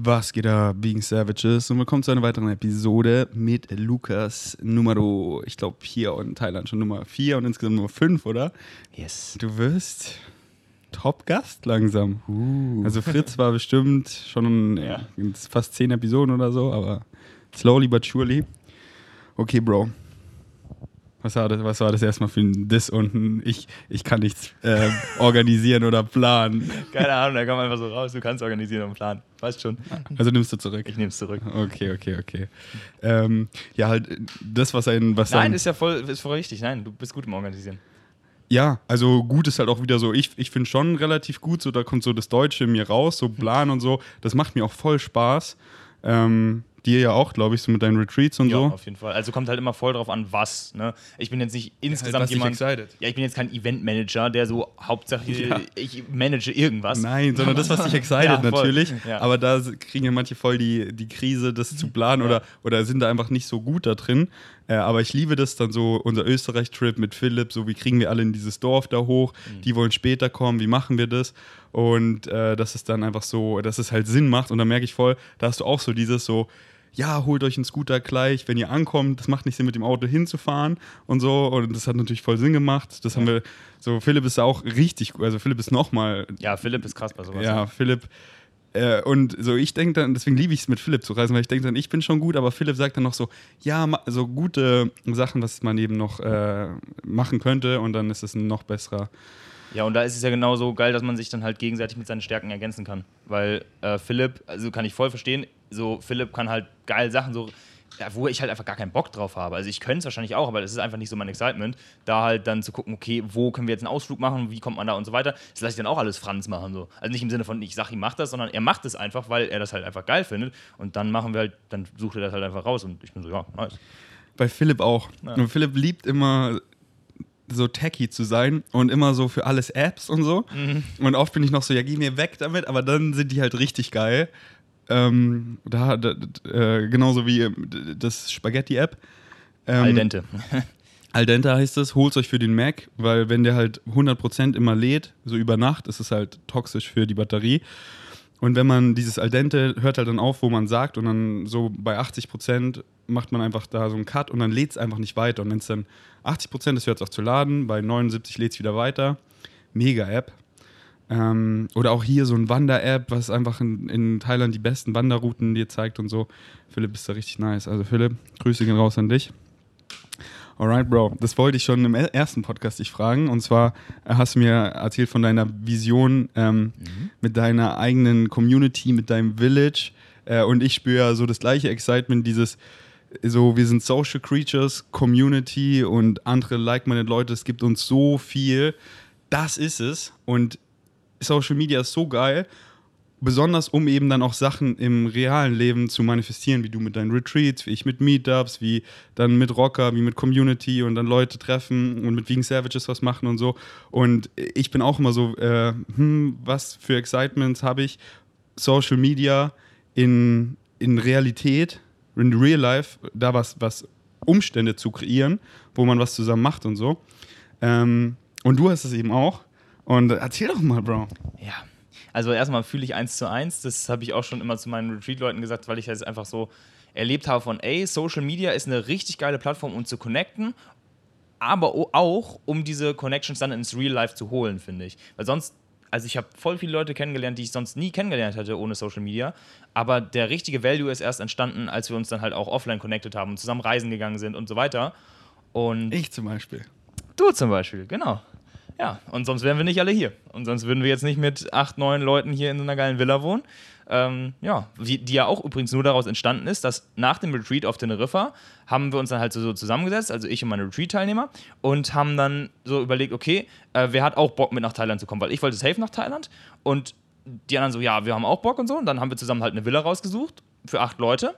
Was geht da, Being Savages? Und willkommen zu einer weiteren Episode mit Lukas Nummer, ich glaube, hier in Thailand schon Nummer 4 und insgesamt Nummer 5, oder? Yes. Du wirst Top-Gast langsam. Uh. Also Fritz war bestimmt schon ja. fast 10 Episoden oder so, aber slowly but surely. Okay, Bro. Was war das, was war das erstmal für ein Diss unten? Ich, ich kann nichts äh, organisieren oder planen. Keine Ahnung, da kam einfach so raus, du kannst organisieren und planen. Weißt schon. Also nimmst du zurück? Ich nehme es zurück. Okay, okay, okay. Ähm, ja, halt das, was ein. Was Nein, ein, ist ja voll, ist voll richtig. Nein, du bist gut im Organisieren. Ja, also gut ist halt auch wieder so, ich, ich finde schon relativ gut, so da kommt so das Deutsche in mir raus, so Plan und so. Das macht mir auch voll Spaß. Ähm, dir ja auch, glaube ich, so mit deinen Retreats und ja, so. auf jeden Fall. Also kommt halt immer voll drauf an, was. Ne? Ich bin jetzt nicht insgesamt halt, jemand. Excited. Ja, ich bin jetzt kein Eventmanager, der so Hauptsache ja. ich manage irgendwas. Nein, sondern das, was dich excited ja, natürlich. Ja. Aber da kriegen ja manche voll die, die Krise, das zu planen oder, oder sind da einfach nicht so gut da drin. Äh, aber ich liebe das dann so, unser Österreich-Trip mit Philipp, so wie kriegen wir alle in dieses Dorf da hoch, mhm. die wollen später kommen, wie machen wir das? Und äh, dass es dann einfach so, dass es halt Sinn macht. Und da merke ich voll, da hast du auch so dieses so, ja, holt euch einen Scooter gleich, wenn ihr ankommt. Das macht nicht Sinn, mit dem Auto hinzufahren und so. Und das hat natürlich voll Sinn gemacht. Das ja. haben wir, so Philipp ist auch richtig gut. Also Philipp ist nochmal. Ja, Philipp ist krass bei sowas. Ja, Philipp. Äh, und so ich denke dann, deswegen liebe ich es mit Philipp zu reisen, weil ich denke dann, ich bin schon gut, aber Philipp sagt dann noch so, ja, so gute Sachen, was man eben noch äh, machen könnte und dann ist es ein noch besserer ja, und da ist es ja genauso geil, dass man sich dann halt gegenseitig mit seinen Stärken ergänzen kann. Weil äh, Philipp, also kann ich voll verstehen, so Philipp kann halt geil Sachen so, ja, wo ich halt einfach gar keinen Bock drauf habe. Also ich könnte es wahrscheinlich auch, aber das ist einfach nicht so mein Excitement, da halt dann zu gucken, okay, wo können wir jetzt einen Ausflug machen, wie kommt man da und so weiter. Das lasse ich dann auch alles Franz machen. So. Also nicht im Sinne von, ich sage ihm, mach das, sondern er macht es einfach, weil er das halt einfach geil findet. Und dann machen wir halt, dann sucht er das halt einfach raus und ich bin so, ja, nice. Bei Philipp auch. Ja. Und Philipp liebt immer so tacky zu sein und immer so für alles Apps und so. Mhm. Und oft bin ich noch so, ja, geh mir weg damit, aber dann sind die halt richtig geil. Ähm, da, da äh, genauso wie äh, das Spaghetti-App. Ähm, Al dente. Al dente heißt es, holt euch für den Mac, weil wenn der halt 100% immer lädt, so über Nacht, ist es halt toxisch für die Batterie. Und wenn man dieses Al dente hört halt dann auf, wo man sagt und dann so bei 80% macht man einfach da so einen Cut und dann lädt es einfach nicht weiter. Und wenn es dann 80% ist, hört es auf zu laden, bei 79 lädt es wieder weiter. Mega App. Ähm, oder auch hier so ein Wander-App, was einfach in, in, Thailand die besten Wanderrouten dir zeigt und so. Philipp ist da richtig nice. Also Philipp, Grüße gehen raus an dich. Alright, Bro. Das wollte ich schon im ersten Podcast dich fragen. Und zwar äh, hast du mir erzählt von deiner Vision ähm, mhm. mit deiner eigenen Community, mit deinem Village. Äh, und ich spüre so das gleiche Excitement, dieses so, wir sind Social Creatures, Community und andere like-minded Leute. Es gibt uns so viel. Das ist es. Und Social Media ist so geil, besonders um eben dann auch Sachen im realen Leben zu manifestieren, wie du mit deinen Retreats, wie ich mit Meetups, wie dann mit Rocker, wie mit Community und dann Leute treffen und mit Vegan Savages was machen und so. Und ich bin auch immer so, äh, hm, was für Excitements habe ich? Social Media in, in Realität, in Real Life, da was, was Umstände zu kreieren, wo man was zusammen macht und so. Ähm, und du hast es eben auch. Und erzähl doch mal, Bro. Ja. Also erstmal fühle ich eins zu eins. Das habe ich auch schon immer zu meinen Retreat-Leuten gesagt, weil ich das einfach so erlebt habe von, ey, Social Media ist eine richtig geile Plattform, um zu connecten, aber auch, um diese Connections dann ins Real Life zu holen, finde ich. Weil sonst, also ich habe voll viele Leute kennengelernt, die ich sonst nie kennengelernt hätte ohne Social Media, aber der richtige Value ist erst entstanden, als wir uns dann halt auch offline connected haben und zusammen reisen gegangen sind und so weiter. Und ich zum Beispiel. Du zum Beispiel, genau. Ja, und sonst wären wir nicht alle hier. Und sonst würden wir jetzt nicht mit acht, neun Leuten hier in so einer geilen Villa wohnen. Ähm, ja, die, die, ja auch übrigens nur daraus entstanden ist, dass nach dem Retreat auf Teneriffa haben wir uns dann halt so, so zusammengesetzt, also ich und meine Retreat-Teilnehmer, und haben dann so überlegt, okay, äh, wer hat auch Bock mit nach Thailand zu kommen? Weil ich wollte safe nach Thailand und die anderen so, ja, wir haben auch Bock und so. Und dann haben wir zusammen halt eine Villa rausgesucht für acht Leute.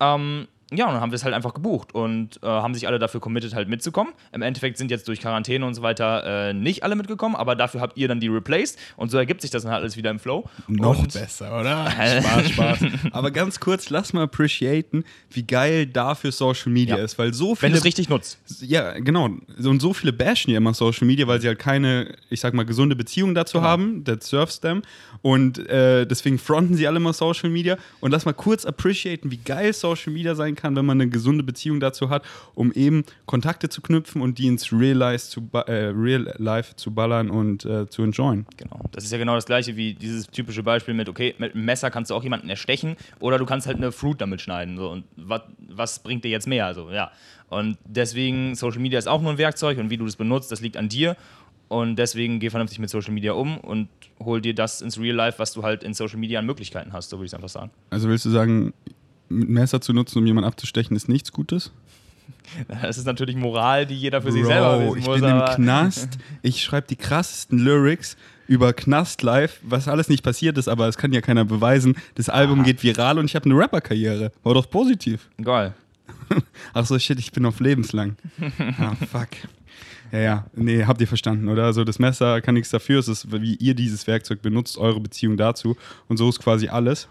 Ähm, ja, und dann haben wir es halt einfach gebucht und äh, haben sich alle dafür committed, halt mitzukommen. Im Endeffekt sind jetzt durch Quarantäne und so weiter äh, nicht alle mitgekommen, aber dafür habt ihr dann die replaced und so ergibt sich das dann halt alles wieder im Flow. Noch und besser, oder? Spaß, Spaß. Aber ganz kurz, lass mal appreciaten, wie geil dafür Social Media Ja. ist, weil so Wenn viele du es richtig nutzt. Ja, genau. Und so viele bashen ja immer Social Media, weil sie halt keine, ich sag mal, gesunde Beziehung dazu Genau. haben. That serves them. Und äh, deswegen fronten sie alle immer Social Media. Und lass mal kurz appreciaten, wie geil Social Media sein kann, wenn man eine gesunde Beziehung dazu hat, um eben Kontakte zu knüpfen und die ins Real Life zu, äh, Real Life zu ballern und äh, zu enjoyen. Genau. Das ist ja genau das gleiche wie dieses typische Beispiel mit, okay, mit einem Messer kannst du auch jemanden erstechen oder du kannst halt eine Fruit damit schneiden. So. Und was, was bringt dir jetzt mehr? Also, ja. Und deswegen, Social Media ist auch nur ein Werkzeug und wie du das benutzt, das liegt an dir. Und deswegen geh vernünftig mit Social Media um und hol dir das ins Real Life, was du halt in Social Media an Möglichkeiten hast, so würde ich es einfach sagen. Also willst du sagen, mit Messer zu nutzen, um jemanden abzustechen, ist nichts Gutes? Das ist natürlich Moral, die jeder für sich selber Bro, wissen ich muss. bin im Knast. Ich schreibe die krassesten Lyrics über Knast live, was alles nicht passiert ist, aber es kann ja keiner beweisen. Das Album geht viral und ich habe eine Rapper-Karriere. War doch positiv. Geil. Ach so, shit, ich bin auf lebenslang. Ah, fuck. Ja, ja, nee, habt ihr verstanden, oder? Also das Messer kann nichts dafür, es ist, wie ihr dieses Werkzeug benutzt, eure Beziehung dazu. Und so ist quasi alles.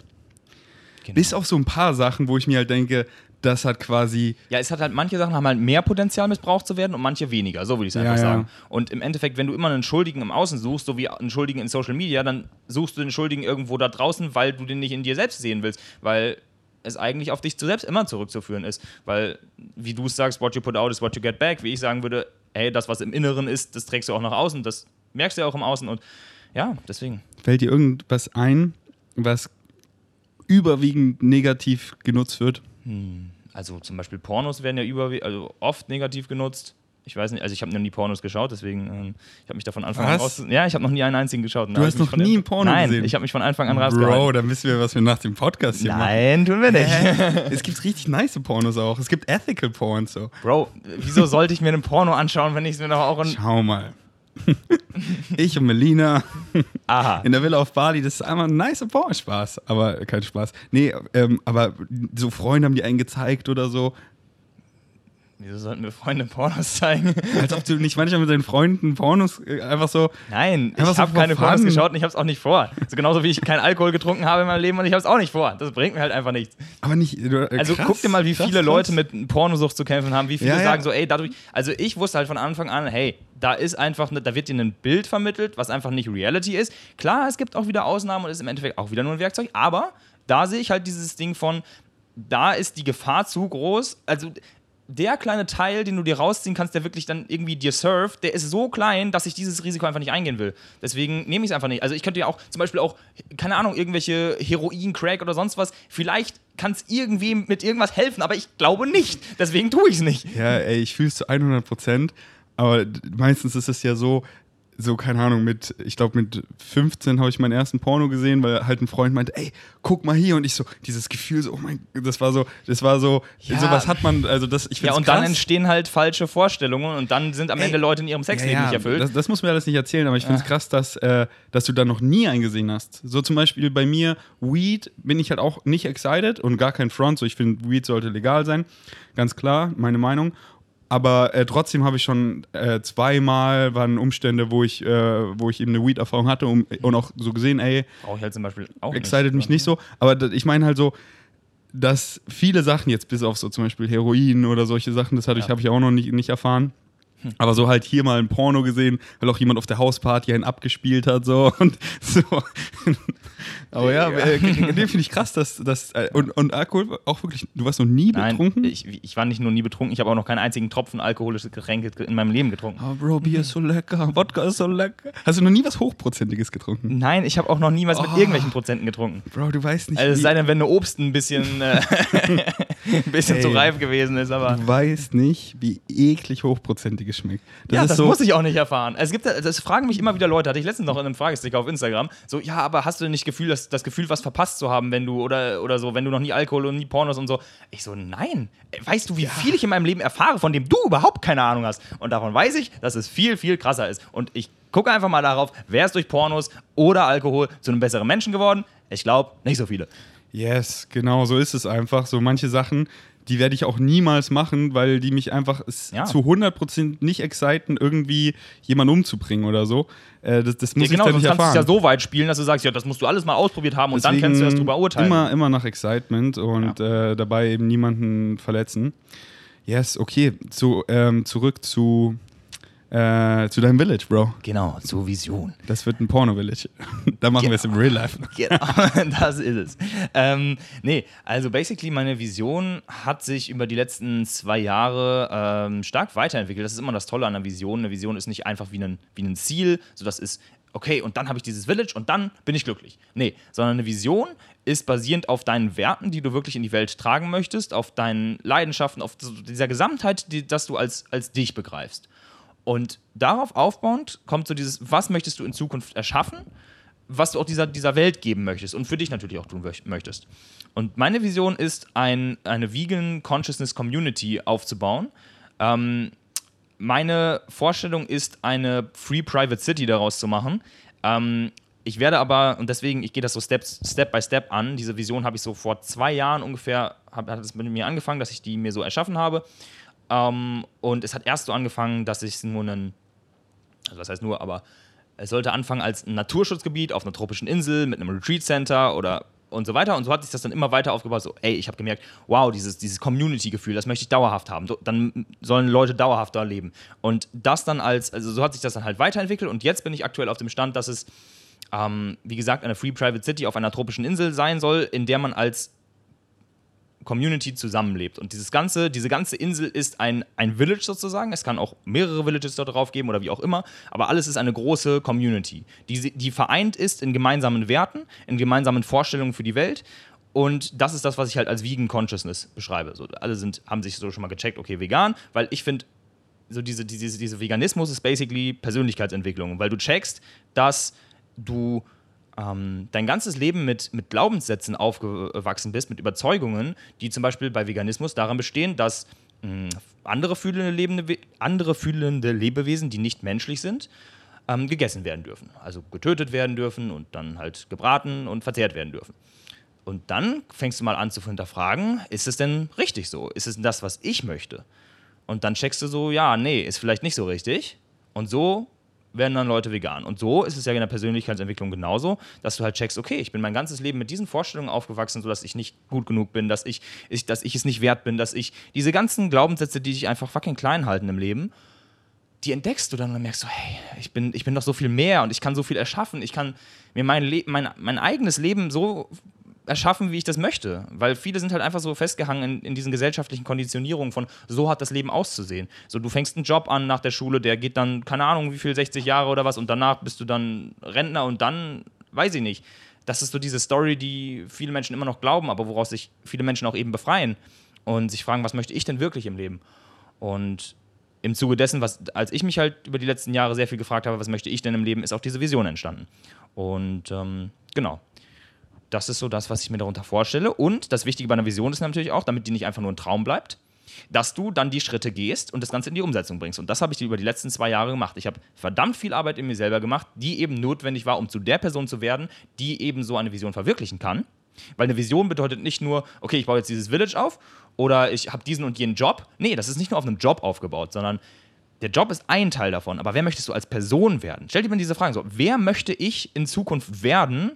Genau. Bis auf so ein paar Sachen, wo ich mir halt denke, das hat quasi Ja, es hat halt, manche Sachen haben halt mehr Potenzial, missbraucht zu werden und manche weniger, so würde ich es einfach ja. sagen. Und im Endeffekt, wenn du immer einen Schuldigen im Außen suchst, so wie einen Schuldigen in Social Media, dann suchst du den Schuldigen irgendwo da draußen, weil du den nicht in dir selbst sehen willst, weil es eigentlich auf dich zu selbst immer zurückzuführen ist. Weil, wie du es sagst, what you put out is what you get back, wie ich sagen würde, hey, das, was im Inneren ist, das trägst du auch nach außen, das merkst du ja auch im Außen und ja, deswegen. Fällt dir irgendwas ein, was überwiegend negativ genutzt wird? Also zum Beispiel Pornos werden ja überwiegend, also oft negativ genutzt. Ich weiß nicht, also ich habe noch nie Pornos geschaut, deswegen ähm, ich habe mich da von Anfang an Was? raus. Ja, ich habe noch nie einen einzigen geschaut. Du hast noch nie dem- ein Porno Nein, gesehen? ich habe mich von Anfang an rausgehalten. Bro, dann wissen wir, was wir nach dem Podcast hier machen. Nein, tun wir nicht. Es gibt richtig nice Pornos auch. Es gibt Ethical Porn so. Bro, wieso sollte ich mir einen Porno anschauen, wenn ich es mir doch auch in. Schau mal. Ich und Melina Aha. in der Villa auf Bali, das ist einmal ein nicer Porn-Spaß. Aber kein Spaß. Nee, ähm, aber so Freunde haben die einen gezeigt oder so. Wieso sollten wir Freunde Pornos zeigen? Als ob du nicht manchmal mit deinen Freunden Pornos äh, einfach so. Nein, Einfach ich so habe keine for Pornos geschaut und ich habe es auch nicht vor. So genauso wie ich keinen Alkohol getrunken habe in meinem Leben und ich habe es auch nicht vor. Das bringt mir halt einfach nichts. Aber nicht. Äh, Also krass, guck dir mal, wie viele krass. Leute mit Pornosucht zu kämpfen haben, wie viele Ja, ja. sagen so, ey, dadurch, also ich wusste halt von Anfang an, hey, da ist einfach, ne, da wird dir ein Bild vermittelt, was einfach nicht Reality ist. Klar, es gibt auch wieder Ausnahmen und ist im Endeffekt auch wieder nur ein Werkzeug, aber da sehe ich halt dieses Ding von, da ist die Gefahr zu groß, also der kleine Teil, den du dir rausziehen kannst, der wirklich dann irgendwie dir surft, der ist so klein, dass ich dieses Risiko einfach nicht eingehen will. Deswegen nehme ich es einfach nicht. Also ich könnte ja auch zum Beispiel auch, keine Ahnung, irgendwelche Heroin, Crack oder sonst was, vielleicht kann es irgendwie mit irgendwas helfen, aber ich glaube nicht. Deswegen tue ich es nicht. Ja, ey, ich fühle es zu 100 Prozent. Aber meistens ist es ja so, so, keine Ahnung, mit, ich glaube, mit 15 habe ich meinen ersten Porno gesehen, weil halt ein Freund meinte, ey, guck mal hier. Und ich so, dieses Gefühl, so, oh mein, das war so, das war so, Ja. sowas hat man, also das, ich Ja, find's und dann krass. entstehen halt falsche Vorstellungen und dann sind am Ey, Ende Leute in ihrem Sexleben Ja, ja, nicht erfüllt. Das, das muss mir alles nicht erzählen, aber ich finde es krass, dass, äh, dass du da noch nie eingesehen hast. So zum Beispiel bei mir, Weed bin ich halt auch nicht excited und gar kein Front. So, ich finde, Weed sollte legal sein. Ganz klar, meine Meinung. Aber äh, trotzdem habe ich schon äh, zweimal waren Umstände, wo ich, äh, wo ich eben eine Weed-Erfahrung hatte und, und auch so gesehen, ey, Brauche ich halt zum Beispiel auch excited nicht. mich nicht so. Aber ich meine halt so, dass viele Sachen jetzt, bis auf so zum Beispiel Heroin oder solche Sachen, das hatte ich, Ja. habe ich auch noch nicht, nicht erfahren. Aber so halt hier mal ein Porno gesehen, weil auch jemand auf der Hausparty einen abgespielt hat, so und so. Aber ja, äh, den finde ich krass, dass das äh, und, und Alkohol auch wirklich, du warst noch nie Nein, betrunken? ich, ich war nicht nur nie betrunken, ich habe auch noch keinen einzigen Tropfen alkoholisches Getränk in meinem Leben getrunken. Oh, Bro, Bier ist so lecker, Wodka ist so lecker. Hast du noch nie was Hochprozentiges getrunken? Nein, ich habe auch noch niemals mit Oh. irgendwelchen Prozenten getrunken. Bro, du weißt nicht, Also es sei denn, wenn eine Obst ein bisschen, äh, ein bisschen Ey. zu reif gewesen ist, aber. du weißt nicht, wie eklig hochprozentiges schmeckt. ja, ist das so, muss ich auch nicht erfahren. Es gibt, das fragen mich immer wieder Leute, hatte ich letztens noch in einem Fragesticker auf Instagram, so, ja, aber hast du denn nicht Gefühl, dass, das Gefühl, was verpasst zu haben, wenn du, oder, oder so, wenn du noch nie Alkohol und nie Pornos und so. Ich so, nein. Weißt du, wie viel ich in meinem Leben erfahre, von dem du überhaupt keine Ahnung hast? Und davon weiß ich, dass es viel, viel krasser ist. Und ich gucke einfach mal darauf, wer ist durch Pornos oder Alkohol zu einem besseren Menschen geworden? Ich glaube, nicht so viele. Yes, genau, so ist es einfach. So manche Sachen, die werde ich auch niemals machen, weil die mich einfach Ja. zu 100% nicht exciten, irgendwie jemanden umzubringen oder so. Äh, das, das muss Ja, genau, ich dann nicht kannst du es erfahren. ja so weit spielen, dass du sagst, ja, das musst du alles mal ausprobiert haben und dann kannst du erst drüber urteilen. Immer, immer nach Excitement und äh, dabei eben niemanden verletzen. Yes, okay. Zu, ähm, zurück zu, äh, zu deinem Village, Bro. Genau, zur Vision. Das wird ein Porno-Village. da machen wir es im Real Life. Genau, das ist es. Ähm, nee, also basically meine Vision hat sich über die letzten zwei Jahre ähm, stark weiterentwickelt. Das ist immer das Tolle an einer Vision. Eine Vision ist nicht einfach wie ein, wie ein Ziel, so das ist, okay, und dann habe ich dieses Village und dann bin ich glücklich. Nee, sondern eine Vision ist basierend auf deinen Werten, die du wirklich in die Welt tragen möchtest, auf deinen Leidenschaften, auf dieser Gesamtheit, die, dass du als, als dich begreifst. Und darauf aufbauend kommt so dieses, was möchtest du in Zukunft erschaffen, was du auch dieser, dieser Welt geben möchtest und für dich natürlich auch tun möcht- möchtest. Und meine Vision ist, ein, eine Vegan Consciousness Community aufzubauen. Ähm, meine Vorstellung ist, eine Free Private City daraus zu machen. Ähm, ich werde aber, und deswegen, ich gehe das so Step, Step by Step an. Diese Vision habe ich so vor zwei Jahren ungefähr, hab, hat es mit mir angefangen, dass ich die mir so erschaffen habe. Ähm, und es hat erst so angefangen, dass ich nur einen, also was heißt nur, aber es sollte anfangen als ein Naturschutzgebiet auf einer tropischen Insel mit einem Retreat Center oder und so weiter. Und so hat sich das dann immer weiter aufgebaut. So, ey, ich habe gemerkt, wow, dieses, dieses Community-Gefühl, das möchte ich dauerhaft haben. Dann sollen Leute dauerhaft da leben. Und das dann als, also so hat sich das dann halt weiterentwickelt. Und jetzt bin ich aktuell auf dem Stand, dass es, ähm, wie gesagt, eine Free Private City auf einer tropischen Insel sein soll, in der man als Community zusammenlebt. Und dieses ganze, diese ganze Insel ist ein, ein Village sozusagen. Es kann auch mehrere Villages da drauf geben oder wie auch immer. Aber alles ist eine große Community, die, die vereint ist in gemeinsamen Werten, in gemeinsamen Vorstellungen für die Welt. Und das ist das, was ich halt als Vegan Consciousness beschreibe. So, alle sind, haben sich so schon mal gecheckt, okay, vegan, weil ich finde, so diese, diese, diese Veganismus ist basically Persönlichkeitsentwicklung, weil du checkst, dass du ähm, dein ganzes Leben mit, mit Glaubenssätzen aufgewachsen bist, mit Überzeugungen, die zum Beispiel bei Veganismus daran bestehen, dass mh, andere, fühlende lebende, andere fühlende Lebewesen, die nicht menschlich sind, ähm, gegessen werden dürfen. Also getötet werden dürfen und dann halt gebraten und verzehrt werden dürfen. Und dann fängst du mal an zu hinterfragen, ist es denn richtig so? Ist es denn das, was ich möchte? Und dann checkst du so, ja, nee, ist vielleicht nicht so richtig. Und so werden dann Leute vegan. Und so ist es ja in der Persönlichkeitsentwicklung genauso, dass du halt checkst, okay, ich bin mein ganzes Leben mit diesen Vorstellungen aufgewachsen, sodass ich nicht gut genug bin, dass ich, ich, dass ich es nicht wert bin, dass ich diese ganzen Glaubenssätze, die dich einfach fucking klein halten im Leben, die entdeckst du dann und dann merkst du, hey, ich bin, ich bin doch so viel mehr und ich kann so viel erschaffen. Ich kann mir mein, Le mein, mein eigenes Leben so erschaffen, wie ich das möchte. Weil viele sind halt einfach so festgehangen in, in diesen gesellschaftlichen Konditionierungen von, so hat das Leben auszusehen. So, du fängst einen Job an nach der Schule, der geht dann, keine Ahnung, wie viel, 60 Jahre oder was, und danach bist du dann Rentner und dann, weiß ich nicht. Das ist so diese Story, die viele Menschen immer noch glauben, aber woraus sich viele Menschen auch eben befreien und sich fragen, was möchte ich denn wirklich im Leben? Und im Zuge dessen, was, als ich mich halt über die letzten Jahre sehr viel gefragt habe, was möchte ich denn im Leben, ist auch diese Vision entstanden. Und ähm, genau. Das ist so das, was ich mir darunter vorstelle. Und das Wichtige bei einer Vision ist natürlich auch, damit die nicht einfach nur ein Traum bleibt, dass du dann die Schritte gehst und das Ganze in die Umsetzung bringst. Und das habe ich über die letzten zwei Jahre gemacht. Ich habe verdammt viel Arbeit in mir selber gemacht, die eben notwendig war, um zu der Person zu werden, die eben so eine Vision verwirklichen kann. Weil eine Vision bedeutet nicht nur, okay, ich baue jetzt dieses Village auf oder ich habe diesen und jenen Job. Nee, das ist nicht nur auf einem Job aufgebaut, sondern der Job ist ein Teil davon. Aber wer möchtest du als Person werden? Stell dir mal diese Frage so: Wer möchte ich in Zukunft werden,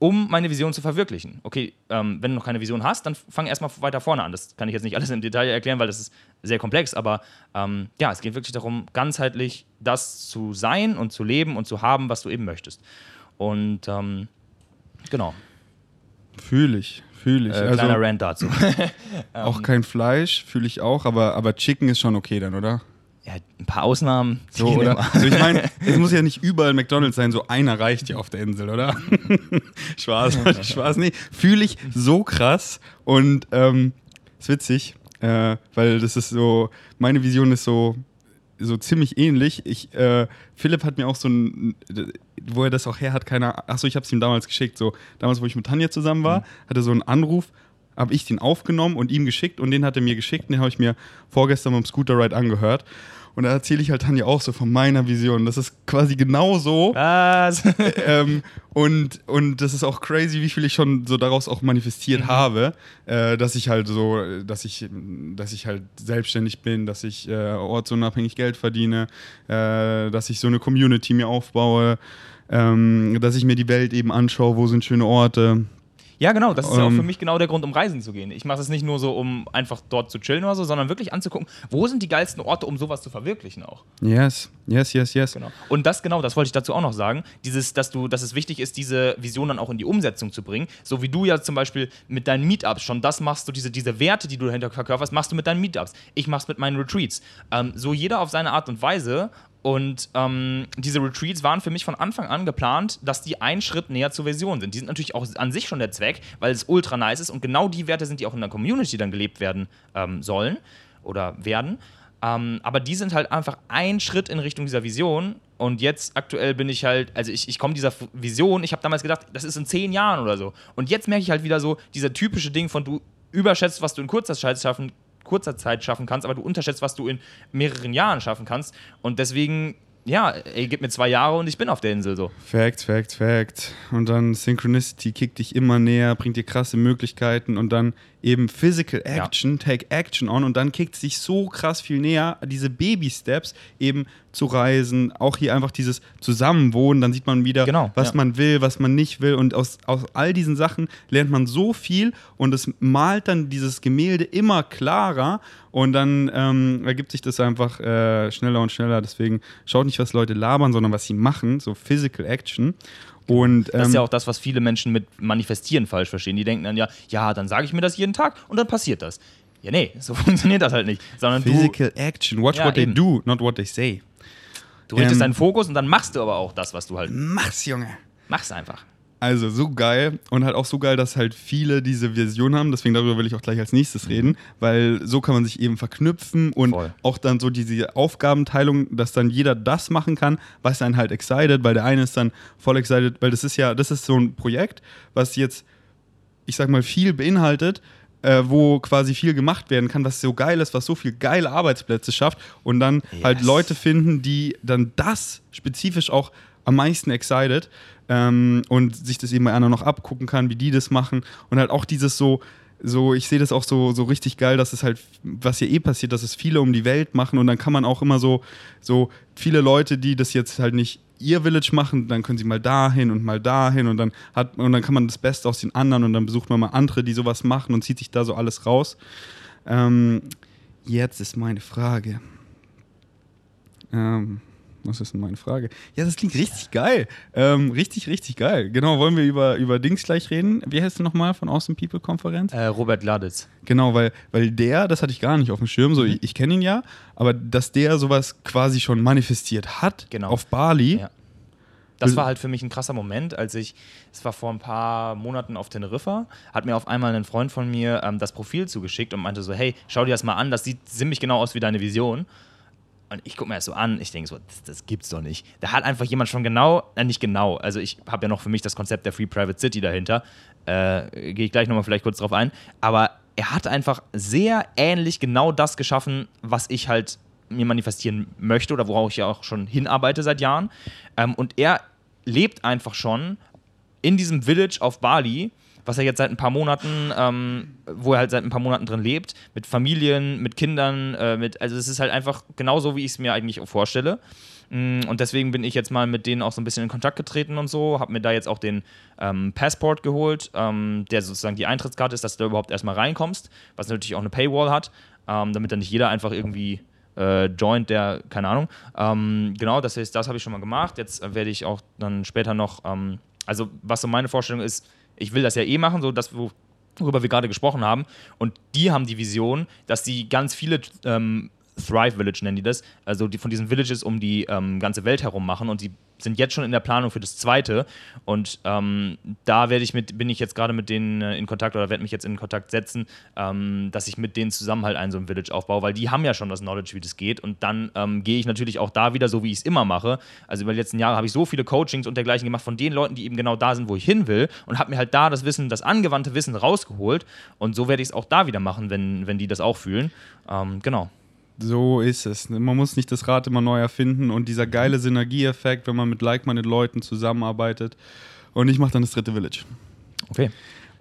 um meine Vision zu verwirklichen? Okay, ähm, wenn du noch keine Vision hast, dann fang erstmal weiter vorne an. Das kann ich jetzt nicht alles im Detail erklären, weil das ist sehr komplex. Aber ähm, ja, es geht wirklich darum, ganzheitlich das zu sein und zu leben und zu haben, was du eben möchtest. Und ähm, genau, Fühle ich, fühle ich. äh, also kleiner Rant dazu. auch kein Fleisch, fühle ich auch, aber, aber Chicken ist schon okay dann, oder? Ja, ein paar Ausnahmen. So, oder? Also ich meine, es muss ja nicht überall McDonalds sein, so einer reicht ja auf der Insel, oder? Spaß, Spaß, nee. Fühle ich so krass und ähm, ist witzig, äh, weil das ist so, meine Vision ist so, so ziemlich ähnlich. Ich, äh, Philipp hat mir auch so ein, wo er das auch her hat, keine Achso, ich habe es ihm damals geschickt. So, damals, wo ich mit Tanja zusammen war, hat er so einen Anruf, habe ich den aufgenommen und ihm geschickt und den hat er mir geschickt. Den habe ich mir vorgestern beim Scooter Ride angehört. Und da erzähle ich halt Tanja auch so von meiner Vision. Das ist quasi genau so. Was? ähm, und, und das ist auch crazy, wie viel ich schon so daraus auch manifestiert Mhm. habe, äh, dass ich halt so, dass ich, dass ich halt selbstständig bin, dass ich äh, ortsunabhängig Geld verdiene, äh, dass ich so eine Community mir aufbaue, ähm, dass ich mir die Welt eben anschaue, wo sind schöne Orte. Ja, genau. Das ist ja auch Ähm. für mich genau der Grund, um reisen zu gehen. Ich mache es nicht nur so, um einfach dort zu chillen oder so, sondern wirklich anzugucken, wo sind die geilsten Orte, um sowas zu verwirklichen auch. Yes, yes, yes, yes. Genau. Und das genau, das wollte ich dazu auch noch sagen, dieses, dass du, dass es wichtig ist, diese Vision dann auch in die Umsetzung zu bringen. So wie du ja zum Beispiel mit deinen Meetups schon das machst, du diese, diese Werte, die du dahinter verkörperst, machst du mit deinen Meetups. Ich mach's mit meinen Retreats. Ähm, so jeder auf seine Art und Weise. Und ähm, diese Retreats waren für mich von Anfang an geplant, dass die einen Schritt näher zur Version sind. Die sind natürlich auch an sich schon der Zweck, weil es ultra nice ist und genau die Werte sind, die auch in der Community dann gelebt werden ähm, sollen oder werden. Ähm, aber die sind halt einfach ein Schritt in Richtung dieser Vision. Und jetzt aktuell bin ich halt, also ich, ich komme dieser Vision, ich habe damals gedacht, das ist in zehn Jahren oder so. Und jetzt merke ich halt wieder so, dieser typische Ding von du überschätzt, was du in kurzer Zeit schaffen, kurzer Zeit schaffen kannst, aber du unterschätzt, was du in mehreren Jahren schaffen kannst. Und deswegen, ja, ey, gib mir zwei Jahre und ich bin auf der Insel so. Fact, Fact, Fact. Und dann Synchronicity kickt dich immer näher, bringt dir krasse Möglichkeiten und dann eben Physical Ja. Action, Take Action on und dann kickt es dich so krass viel näher, diese Baby-Steps eben zu reisen, auch hier einfach dieses Zusammenwohnen, dann sieht man wieder, Genau, was ja. man will, was man nicht will und aus, aus all diesen Sachen lernt man so viel und es malt dann dieses Gemälde immer klarer und dann ähm, ergibt sich das einfach äh, schneller und schneller. Deswegen schaut nicht, was Leute labern, sondern was sie machen, so Physical Action. Und Das ist ähm, ja auch das, was viele Menschen mit Manifestieren falsch verstehen. Die denken dann ja, ja, dann sage ich mir das jeden Tag und dann passiert das. Ja, nee, so funktioniert das halt nicht. Sondern du, Physical Action. Watch Ja, what they eben. do, not what they say. Du richtest ähm, deinen Fokus und dann machst du aber auch das, was du halt Mach's, Junge. machst einfach. Also so geil und halt auch so geil, dass halt viele diese Vision haben. Deswegen darüber will ich auch gleich als nächstes reden, weil so kann man sich eben verknüpfen und Voll. auch dann so diese Aufgabenteilung, dass dann jeder das machen kann, was einen halt excited, weil der eine ist dann voll excited, weil das ist ja, das ist so ein Projekt, was jetzt, ich sag mal, viel beinhaltet, äh, wo quasi viel gemacht werden kann, was so geil ist, was so viel geile Arbeitsplätze schafft und dann halt Yes. Leute finden, die dann das spezifisch auch am meisten excited ähm, und sich das eben bei anderen noch abgucken kann, wie die das machen und halt auch dieses so, so ich sehe das auch so, so richtig geil, dass es halt, was hier eh passiert, dass es viele um die Welt machen und dann kann man auch immer so, so viele Leute, die das jetzt halt nicht ihr Village machen, dann können sie mal dahin und mal dahin und dann hat und dann kann man das Beste aus den anderen und dann besucht man mal andere, die sowas machen und zieht sich da so alles raus. Ähm, jetzt ist meine Frage. Ähm, was ist denn meine Frage? Ja, das klingt richtig geil. Ähm, richtig, richtig geil. Genau, wollen wir über, über Dings gleich reden? Wie heißt es nochmal von Awesome People Konferenz? Äh, Robert Gladitz. Genau, weil, weil der, das hatte ich gar nicht auf dem Schirm, Mhm. so ich, ich kenne ihn ja, aber dass der sowas quasi schon manifestiert hat Genau. auf Bali. Ja. Das war halt für mich ein krasser Moment, als ich, es war vor ein paar Monaten auf Teneriffa, hat mir auf einmal ein Freund von mir ähm, das Profil zugeschickt und meinte so, hey, schau dir das mal an, das sieht ziemlich genau aus wie deine Vision. Und ich gucke mir das so an, ich denke so, das, das gibt's doch nicht. Da hat einfach jemand schon genau, äh, nicht genau, also ich habe ja noch für mich das Konzept der Free Private City dahinter, äh, gehe ich gleich nochmal vielleicht kurz drauf ein, aber er hat einfach sehr ähnlich genau das geschaffen, was ich halt mir manifestieren möchte oder worauf ich ja auch schon hinarbeite seit Jahren. Ähm, und er lebt einfach schon in diesem Village auf Bali, was er jetzt seit ein paar Monaten, ähm, wo er halt seit ein paar Monaten drin lebt, mit Familien, mit Kindern, äh, mit, also es ist halt einfach genauso, wie ich es mir eigentlich auch vorstelle. Mm, Und deswegen bin ich jetzt mal mit denen auch so ein bisschen in Kontakt getreten und so, habe mir da jetzt auch den ähm, Passport geholt, ähm, der sozusagen die Eintrittskarte ist, dass du da überhaupt erstmal reinkommst, was natürlich auch eine Paywall hat, ähm, damit dann nicht jeder einfach irgendwie äh, joint, der, keine Ahnung. Ähm, genau, das das habe ich schon mal gemacht. Jetzt äh, werde ich auch dann später noch, ähm, also was so meine Vorstellung ist, ich will das ja eh machen, so dass wo, worüber wir gerade gesprochen haben. Und die haben die Vision, dass sie ganz viele ähm, Thrive Village nennen die das, also die von diesen Villages um die ähm, ganze Welt herum machen und die sind jetzt schon in der Planung für das zweite und ähm, da werde ich mit, bin ich jetzt gerade mit denen äh, in Kontakt oder werde mich jetzt in Kontakt setzen, ähm, dass ich mit denen zusammen halt ein so ein Village aufbaue, weil die haben ja schon das Knowledge, wie das geht und dann ähm, gehe ich natürlich auch da wieder so, wie ich es immer mache. Also über die letzten Jahre habe ich so viele Coachings und dergleichen gemacht von den Leuten, die eben genau da sind, wo ich hin will und habe mir halt da das Wissen, das angewandte Wissen rausgeholt und so werde ich es auch da wieder machen, wenn, wenn die das auch fühlen. Ähm, genau. So ist es. Man muss nicht das Rad immer neu erfinden und dieser geile Synergieeffekt, wenn man mit like-minded Leuten zusammenarbeitet. Und ich mache dann das dritte Village. Okay.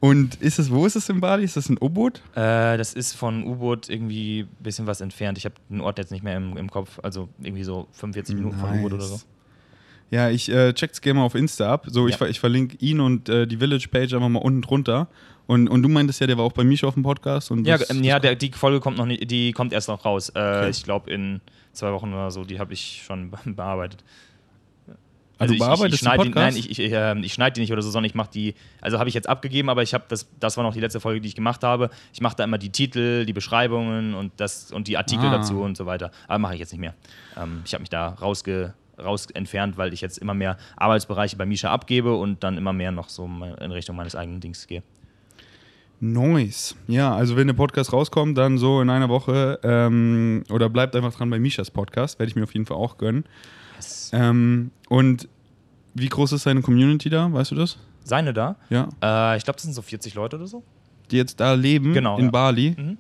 Und ist es, wo ist es in Bali? Ist das in Ubud? Äh, das ist von U-Boot irgendwie ein bisschen was entfernt. Ich habe den Ort jetzt nicht mehr im, im Kopf. Also irgendwie so 45 Minuten von U-Boot oder so. Ja, ich äh, check's gerne mal auf Insta ab. So, Ja. ich, ich verlinke ihn und äh, die Village-Page einfach mal unten drunter. Und, und du meintest ja, der war auch bei Misha auf dem Podcast. Und Ja, das- ähm, ja der, die Folge kommt noch nicht, die kommt erst noch raus. Äh, Okay. Ich glaube in zwei Wochen oder so. Die habe ich schon be- bearbeitet. Ah, du ich, bearbeitest ich, ich schneide die, nein, ich, ich, ähm, ich schneide die nicht oder so, sondern ich mache die, also habe ich jetzt abgegeben, aber ich habe das, das war noch die letzte Folge, die ich gemacht habe. Ich mache da immer die Titel, die Beschreibungen und das und die Artikel Ah. dazu und so weiter. Aber mache ich jetzt nicht mehr. Ähm, ich habe mich da rausge, raus entfernt, weil ich jetzt immer mehr Arbeitsbereiche bei Misha abgebe und dann immer mehr noch so in Richtung meines eigenen Dings gehe. Nice. Ja, also wenn der Podcast rauskommt, dann so in einer Woche ähm, oder bleibt einfach dran bei Mishas Podcast, werde ich mir auf jeden Fall auch gönnen. Ähm, und wie groß ist seine Community da? Weißt du das? Seine da? Ja. Äh, ich glaube, das sind so 40 Leute oder so. Die jetzt da leben Genau, in ja. Bali. Mhm.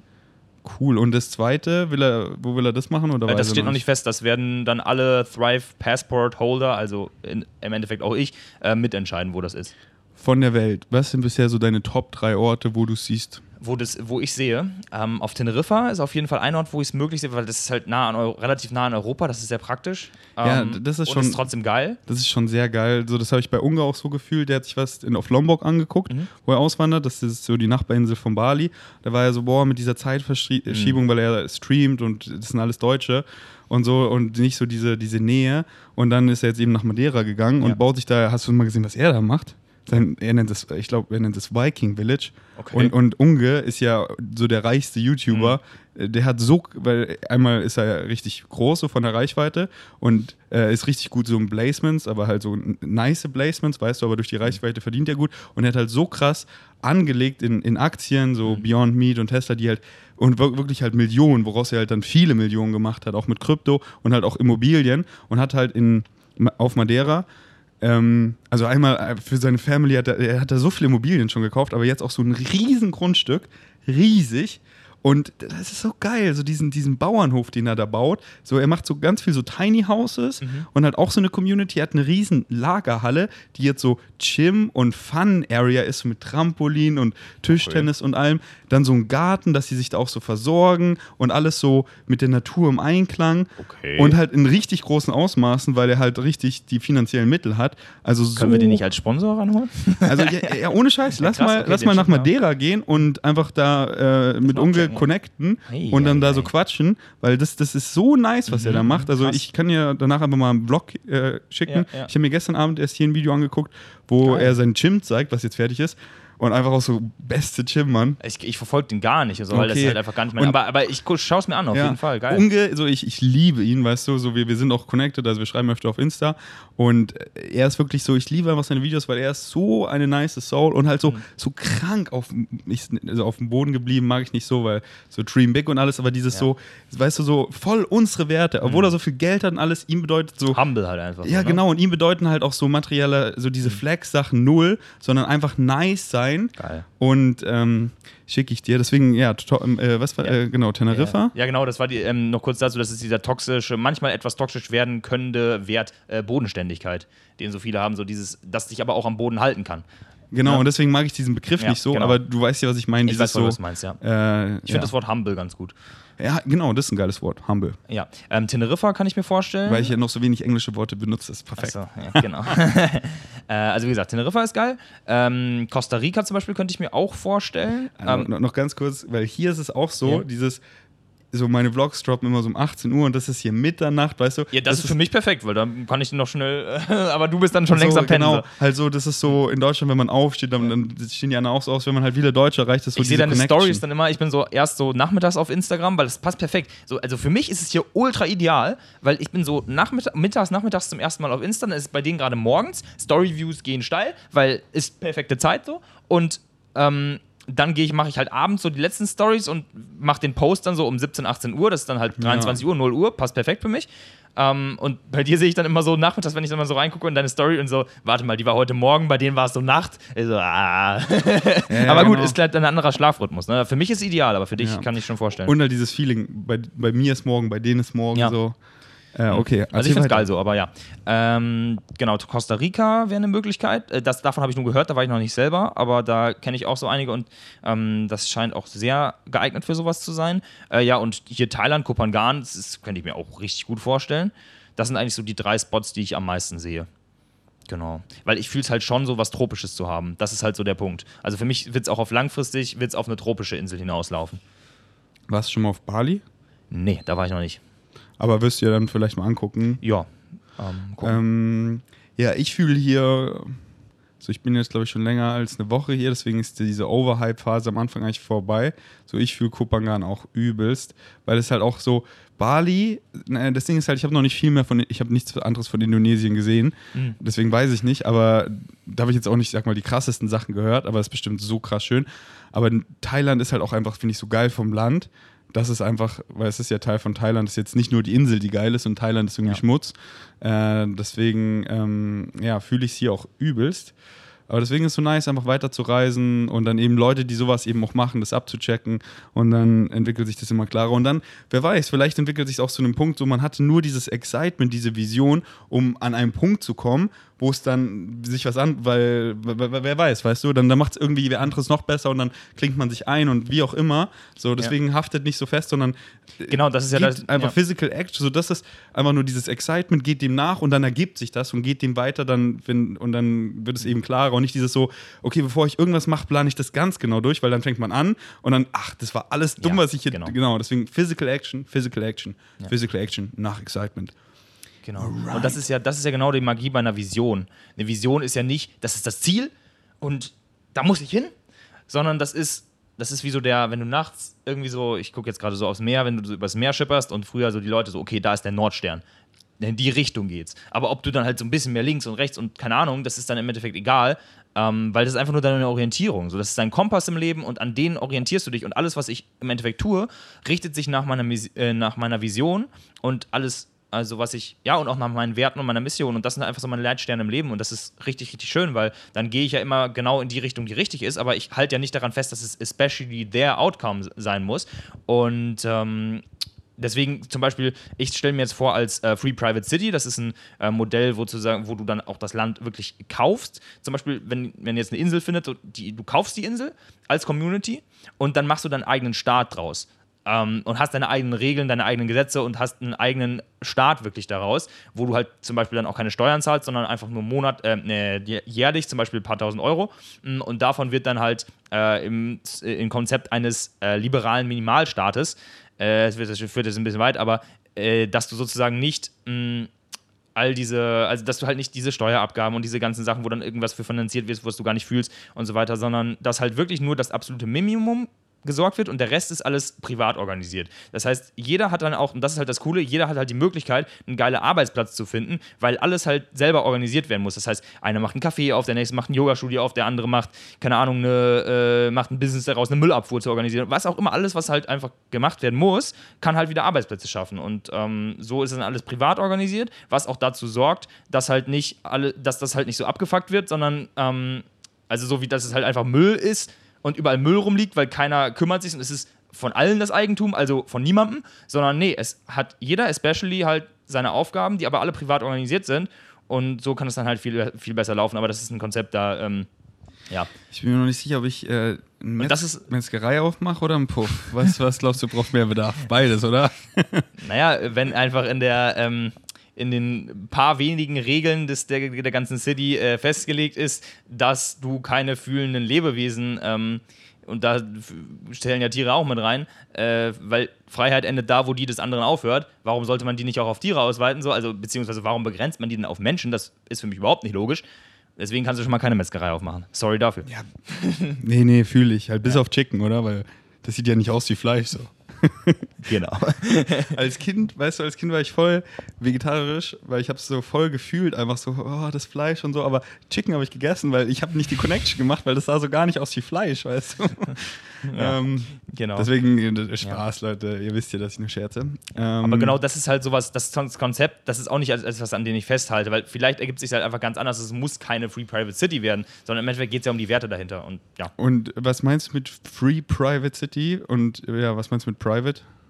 Cool. Und das zweite, will er, wo will er das machen? Oder Äh, das steht noch nicht fest. Das werden dann alle Thrive Passport Holder, also in, im Endeffekt auch ich, äh, mitentscheiden, wo das ist. Von der Welt. Was sind bisher so deine Top drei Orte, wo du siehst? Wo, das, wo ich sehe, ähm, auf Teneriffa ist auf jeden Fall ein Ort, wo ich es möglich sehe, weil das ist halt nah an Eu relativ nah an Europa, das ist sehr praktisch. Ja, Ähm, das ist schon- ist trotzdem geil. Das ist schon sehr geil. So, das habe ich bei Ungar auch so gefühlt. Der hat sich was in, auf Lombok angeguckt, Mhm. wo er auswandert. Das ist so die Nachbarinsel von Bali. Da war er so, boah, mit dieser Zeitverschiebung, Mhm. weil er streamt und das sind alles Deutsche und so und nicht so diese, diese Nähe. Und dann ist er jetzt eben nach Madeira gegangen Ja. und baut sich da, hast du mal gesehen, was er da macht? Sein, er nennt das, ich glaube, er nennt das Viking Village. Okay. Und, und Unge ist ja so der reichste YouTuber. Mhm. Der hat so, weil einmal ist er ja richtig groß, so von der Reichweite und äh, ist richtig gut so in Placements, aber halt so nice Placements, weißt du, aber durch die Reichweite verdient er gut und er hat halt so krass angelegt in, in Aktien, so Mhm. Beyond Meat und Tesla, die halt und wir- wirklich halt Millionen, woraus er halt dann viele Millionen gemacht hat, auch mit Krypto und halt auch Immobilien und hat halt in, auf Madeira ähm, also einmal äh, für seine Family hat er, er hat da so viele Immobilien schon gekauft, aber jetzt auch so ein riesen Grundstück, riesig. Und das ist so geil, so diesen, diesen Bauernhof, den er da baut. So, er macht so ganz viel so Tiny Houses und hat auch so eine Community, er hat eine riesen Lagerhalle, die jetzt so Gym und Fun Area ist mit Trampolin und Tischtennis und allem. Dann so ein Garten, dass sie sich da auch so versorgen und alles so mit der Natur im Einklang. Okay. Und halt in richtig großen Ausmaßen, weil er halt richtig die finanziellen Mittel hat. Also so, Können wir den nicht als Sponsor ranholen? also ja, ja, ohne Scheiß, lass krass, mal, okay, lass mal nach. Madeira gehen und einfach da äh, mit mal Checken. connecten Ei, und dann ei, da so quatschen, weil das, das ist so nice, was er da macht. Also Mhm, krass. ich kann dir danach einfach mal einen Vlog äh, schicken. Ja, ja. Ich habe mir gestern Abend erst hier ein Video angeguckt, wo Geil. er sein Gym zeigt, was jetzt fertig ist. Und einfach auch so beste Gym, Mann. Ich, ich verfolge den gar nicht, also, weil das Okay. ist halt einfach gar nicht. Und- Aber, aber ich schaue es mir an, auf jeden Fall. Geil. Unge, so ich, ich liebe ihn, weißt du, so wir, wir sind auch connected, also wir schreiben öfter auf Insta und er ist wirklich so, ich liebe einfach seine Videos, weil er ist so eine nice Soul und halt so, Mhm. so krank auf, ich, also auf dem Boden geblieben, mag ich nicht so, weil so Dream Big und alles, aber dieses Ja. so, weißt du, so voll unsere Werte, obwohl Mhm. er so viel Geld hat und alles, ihm bedeutet so, Humble halt einfach. ja, so, ne? genau, und ihm bedeuten halt auch so materielle, so Mhm. diese Flex-Sachen null, sondern einfach nice sein. Geil. Und ähm, schicke ich dir. Deswegen, ja, to- äh, was war, Ja. äh, genau, Teneriffa. Ja, genau, das war die, ähm, noch kurz dazu, das ist dieser toxische, manchmal etwas toxisch werden könnende Wert äh, Bodenständigkeit, den so viele haben, so dieses, das dich aber auch am Boden halten kann. Genau, Ja. und deswegen mag ich diesen Begriff Ja, nicht so, genau. aber du weißt ja, was ich meine. Ich weiß, so, was du meinst, ja. Äh, Ich finde ja. das Wort humble ganz gut. Ja, genau, das ist ein geiles Wort. Humble. Ja, ähm, Teneriffa kann ich mir vorstellen. Weil ich ja noch so wenig englische Worte benutze, ist perfekt. Achso, ja, genau. äh, also wie gesagt, Teneriffa ist geil. Ähm, Costa Rica zum Beispiel könnte ich mir auch vorstellen. Äh, Ähm, noch, noch ganz kurz, weil hier ist es auch so, dieses, so meine Vlogs droppen immer so um 18 Uhr und das ist hier Mitternacht, weißt du? ja, das, ist für mich perfekt, weil dann kann ich noch schnell, aber du bist dann schon so, längst am Pennen. Genau, halt so, das ist so in Deutschland, wenn man aufsteht, dann, dann stehen die anderen auch so aus, wenn man halt wieder Deutsch erreicht, ist so ich sehe deine Connection. Stories dann immer, ich bin so erst so nachmittags auf Instagram, weil das passt perfekt. So, also für mich ist es hier ultra ideal, weil ich bin so nachmittags, mittags, nachmittags zum ersten Mal auf Insta, dann ist es bei denen gerade morgens, Storyviews gehen steil, weil ist perfekte Zeit so und ähm, dann gehe ich, mache ich halt abends so die letzten Stories und mache den Post dann so um 17, 18 Uhr. Das ist dann halt 23 Uhr, 0 Uhr, passt perfekt für mich. Ähm, und bei dir sehe ich dann immer so nachmittags, wenn ich dann mal so reingucke in deine Story und so, warte mal, die war heute Morgen, bei denen war es so Nacht. So, ah. Ja, aber gut, genau. ist halt ein anderer Schlafrhythmus. Ne? Für mich ist ideal, aber für dich Ja. kann ich schon vorstellen. Und halt dieses Feeling, bei, bei mir ist morgen, bei denen ist morgen Ja. so. Äh, okay, Also ich erzähl finde es geil so, aber ja. Ähm, genau, Costa Rica wäre eine Möglichkeit. Äh, Das, davon habe ich nur gehört, da war ich noch nicht selber, aber da kenne ich auch so einige und ähm, das scheint auch sehr geeignet für sowas zu sein. Äh, ja, und hier Thailand, Kopangan, das ist- könnte ich mir auch richtig gut vorstellen. Das sind eigentlich so die drei Spots, die ich am meisten sehe. Genau. Weil ich fühle es halt schon, so was Tropisches zu haben. Das ist halt so der Punkt. Also für mich wird es auch auf langfristig, wird es auf eine tropische Insel hinauslaufen. Warst du schon mal auf Bali? Nee, da war ich noch nicht. Aber wirst du ja dann vielleicht mal angucken. Ja. Ähm. Ähm, ja, ich fühle hier, so ich bin jetzt glaube ich schon länger als eine Woche hier, deswegen ist diese Overhype-Phase am Anfang eigentlich vorbei. So ich fühle Kopangan auch übelst, weil es halt auch so Bali, ne, das Ding ist halt, ich habe noch nicht viel mehr von, ich habe nichts anderes von Indonesien gesehen, Mhm. deswegen weiß ich nicht, aber da habe ich jetzt auch nicht, sag mal, die krassesten Sachen gehört, aber es ist bestimmt so krass schön. Aber Thailand ist halt auch einfach, finde ich, so geil vom Land. Das ist einfach, weil es ist ja Teil von Thailand, ist jetzt nicht nur die Insel, die geil ist und Thailand ist irgendwie Ja. Schmutz. Äh, deswegen, ähm, ja, fühle ich es hier auch übelst. Aber deswegen ist es so nice, einfach weiter zu reisen und dann eben Leute, die sowas eben auch machen, das abzuchecken und dann entwickelt sich das immer klarer. Und dann, wer weiß, vielleicht entwickelt sich auch zu einem Punkt, so man hatte nur dieses Excitement, diese Vision, um an einen Punkt zu kommen, wo es dann sich was an, weil, wer weiß, weißt du, dann, dann macht es irgendwie wer anderes noch besser und dann klingt man sich ein und wie auch immer. So, deswegen haftet nicht so fest, sondern Genau, das ist ja das. einfach ja. Physical Action, so das ist einfach nur dieses Excitement, geht dem nach und dann ergibt sich das und geht dem weiter, dann wenn, und dann wird es eben klarer und nicht dieses so, okay, bevor ich irgendwas mache, plane ich das ganz genau durch, weil dann fängt man an und dann, ach, das war alles dumm, Ja, was ich hier, genau. genau. deswegen Physical Action, Physical Action, Physical Action nach Excitement. Genau. Und das ist ja, das ist ja genau die Magie bei einer Vision. Eine Vision ist ja nicht, das ist das Ziel und da muss ich hin, sondern das ist, das ist wie so der, wenn du nachts irgendwie so, ich gucke jetzt gerade so aufs Meer, wenn du so übers Meer schipperst und früher so die Leute so, okay, da ist der Nordstern. In die Richtung geht's. Aber ob du dann halt so ein bisschen mehr links und rechts und keine Ahnung, das ist dann im Endeffekt egal, ähm, weil das ist einfach nur deine Orientierung. So, das ist dein Kompass im Leben und an denen orientierst du dich. Und alles, was ich im Endeffekt tue, richtet sich nach meiner, äh, nach meiner Vision und alles also was ich, ja, und auch nach meinen Werten und meiner Mission. Und das sind einfach so meine Leitsterne im Leben. Und das ist richtig, richtig schön, weil dann gehe ich ja immer genau in die Richtung, die richtig ist. Aber ich halte ja nicht daran fest, dass es especially their outcome sein muss. Und ähm, deswegen zum Beispiel, ich stelle mir jetzt vor als äh, Free Private City, das ist ein äh, Modell, wo, zu sagen, wo du dann auch das Land wirklich kaufst. Zum Beispiel, wenn, ihr jetzt eine Insel findet, die, du kaufst die Insel als Community und dann machst du deinen eigenen Staat draus. Ähm, und hast deine eigenen Regeln, deine eigenen Gesetze und hast einen eigenen Staat wirklich daraus, wo du halt zum Beispiel dann auch keine Steuern zahlst, sondern einfach nur Monat, äh, ne, jährlich zum Beispiel ein paar tausend Euro. Mm, Und davon wird dann halt äh, im, im Konzept eines äh, liberalen Minimalstaates, äh, das, wird, das führt jetzt ein bisschen weit, aber äh, dass du sozusagen nicht mh, all diese, also dass du halt nicht diese Steuerabgaben und diese ganzen Sachen, wo dann irgendwas für finanziert wird, was du gar nicht fühlst und so weiter, sondern dass halt wirklich nur das absolute Minimum gesorgt wird und der Rest ist alles privat organisiert. Das heißt, jeder hat dann auch, und das ist halt das Coole, jeder hat halt die Möglichkeit, einen geilen Arbeitsplatz zu finden, weil alles halt selber organisiert werden muss. Das heißt, einer macht einen Café auf, der nächste macht ein Yoga-Studio auf, der andere macht, keine Ahnung, eine, äh, macht ein Business daraus, eine Müllabfuhr zu organisieren. Was auch immer, alles, was halt einfach gemacht werden muss, kann halt wieder Arbeitsplätze schaffen. Und ähm, so ist dann alles privat organisiert, was auch dazu sorgt, dass halt nicht alle, dass das halt nicht so abgefuckt wird, sondern ähm, also so wie dass es halt einfach Müll ist und überall Müll rumliegt, weil keiner kümmert sich und es ist von allen das Eigentum, also von niemandem, sondern nee, es hat jeder especially halt seine Aufgaben, die aber alle privat organisiert sind und so kann es dann halt viel, viel besser laufen, aber das ist ein Konzept da, ähm, ja. Ich bin mir noch nicht sicher, ob ich äh, eine Metz das ist- Metzgerei aufmache oder einen Puff. Was, was glaubst du, braucht mehr Bedarf? Beides, oder? Naja, wenn einfach in der, ähm, in den paar wenigen Regeln des, der, der ganzen City äh, festgelegt ist, dass du keine fühlenden Lebewesen, ähm, und da stellen ja Tiere auch mit rein, äh, weil Freiheit endet da, wo die des anderen aufhört. Warum sollte man die nicht auch auf Tiere ausweiten? So? Also, beziehungsweise warum begrenzt man die denn auf Menschen? Das ist für mich überhaupt nicht logisch. Deswegen kannst du schon mal keine Metzgerei aufmachen. Sorry dafür. Nee, nee, fühle ich. Halt bis auf Chicken, oder? Weil das sieht ja nicht aus wie Fleisch so. genau. als Kind, weißt du, als Kind war ich voll vegetarisch, weil ich habe es so voll gefühlt, einfach so, oh, das Fleisch und so, aber Chicken habe ich gegessen, weil ich habe nicht die Connection gemacht, weil das sah so gar nicht aus wie Fleisch, weißt du. Ja, ähm, genau. Deswegen äh, Spaß, Leute, ihr wisst ja, dass ich nur scherze. Ähm, Aber genau das ist halt sowas, das Konzept, das ist auch nicht etwas, an dem ich festhalte, weil vielleicht ergibt es sich halt einfach ganz anders. Es muss keine Free Private City werden, sondern im Endeffekt geht es ja um die Werte dahinter. Und ja. Und was meinst du mit Free Private City und ja, was meinst du mit Private?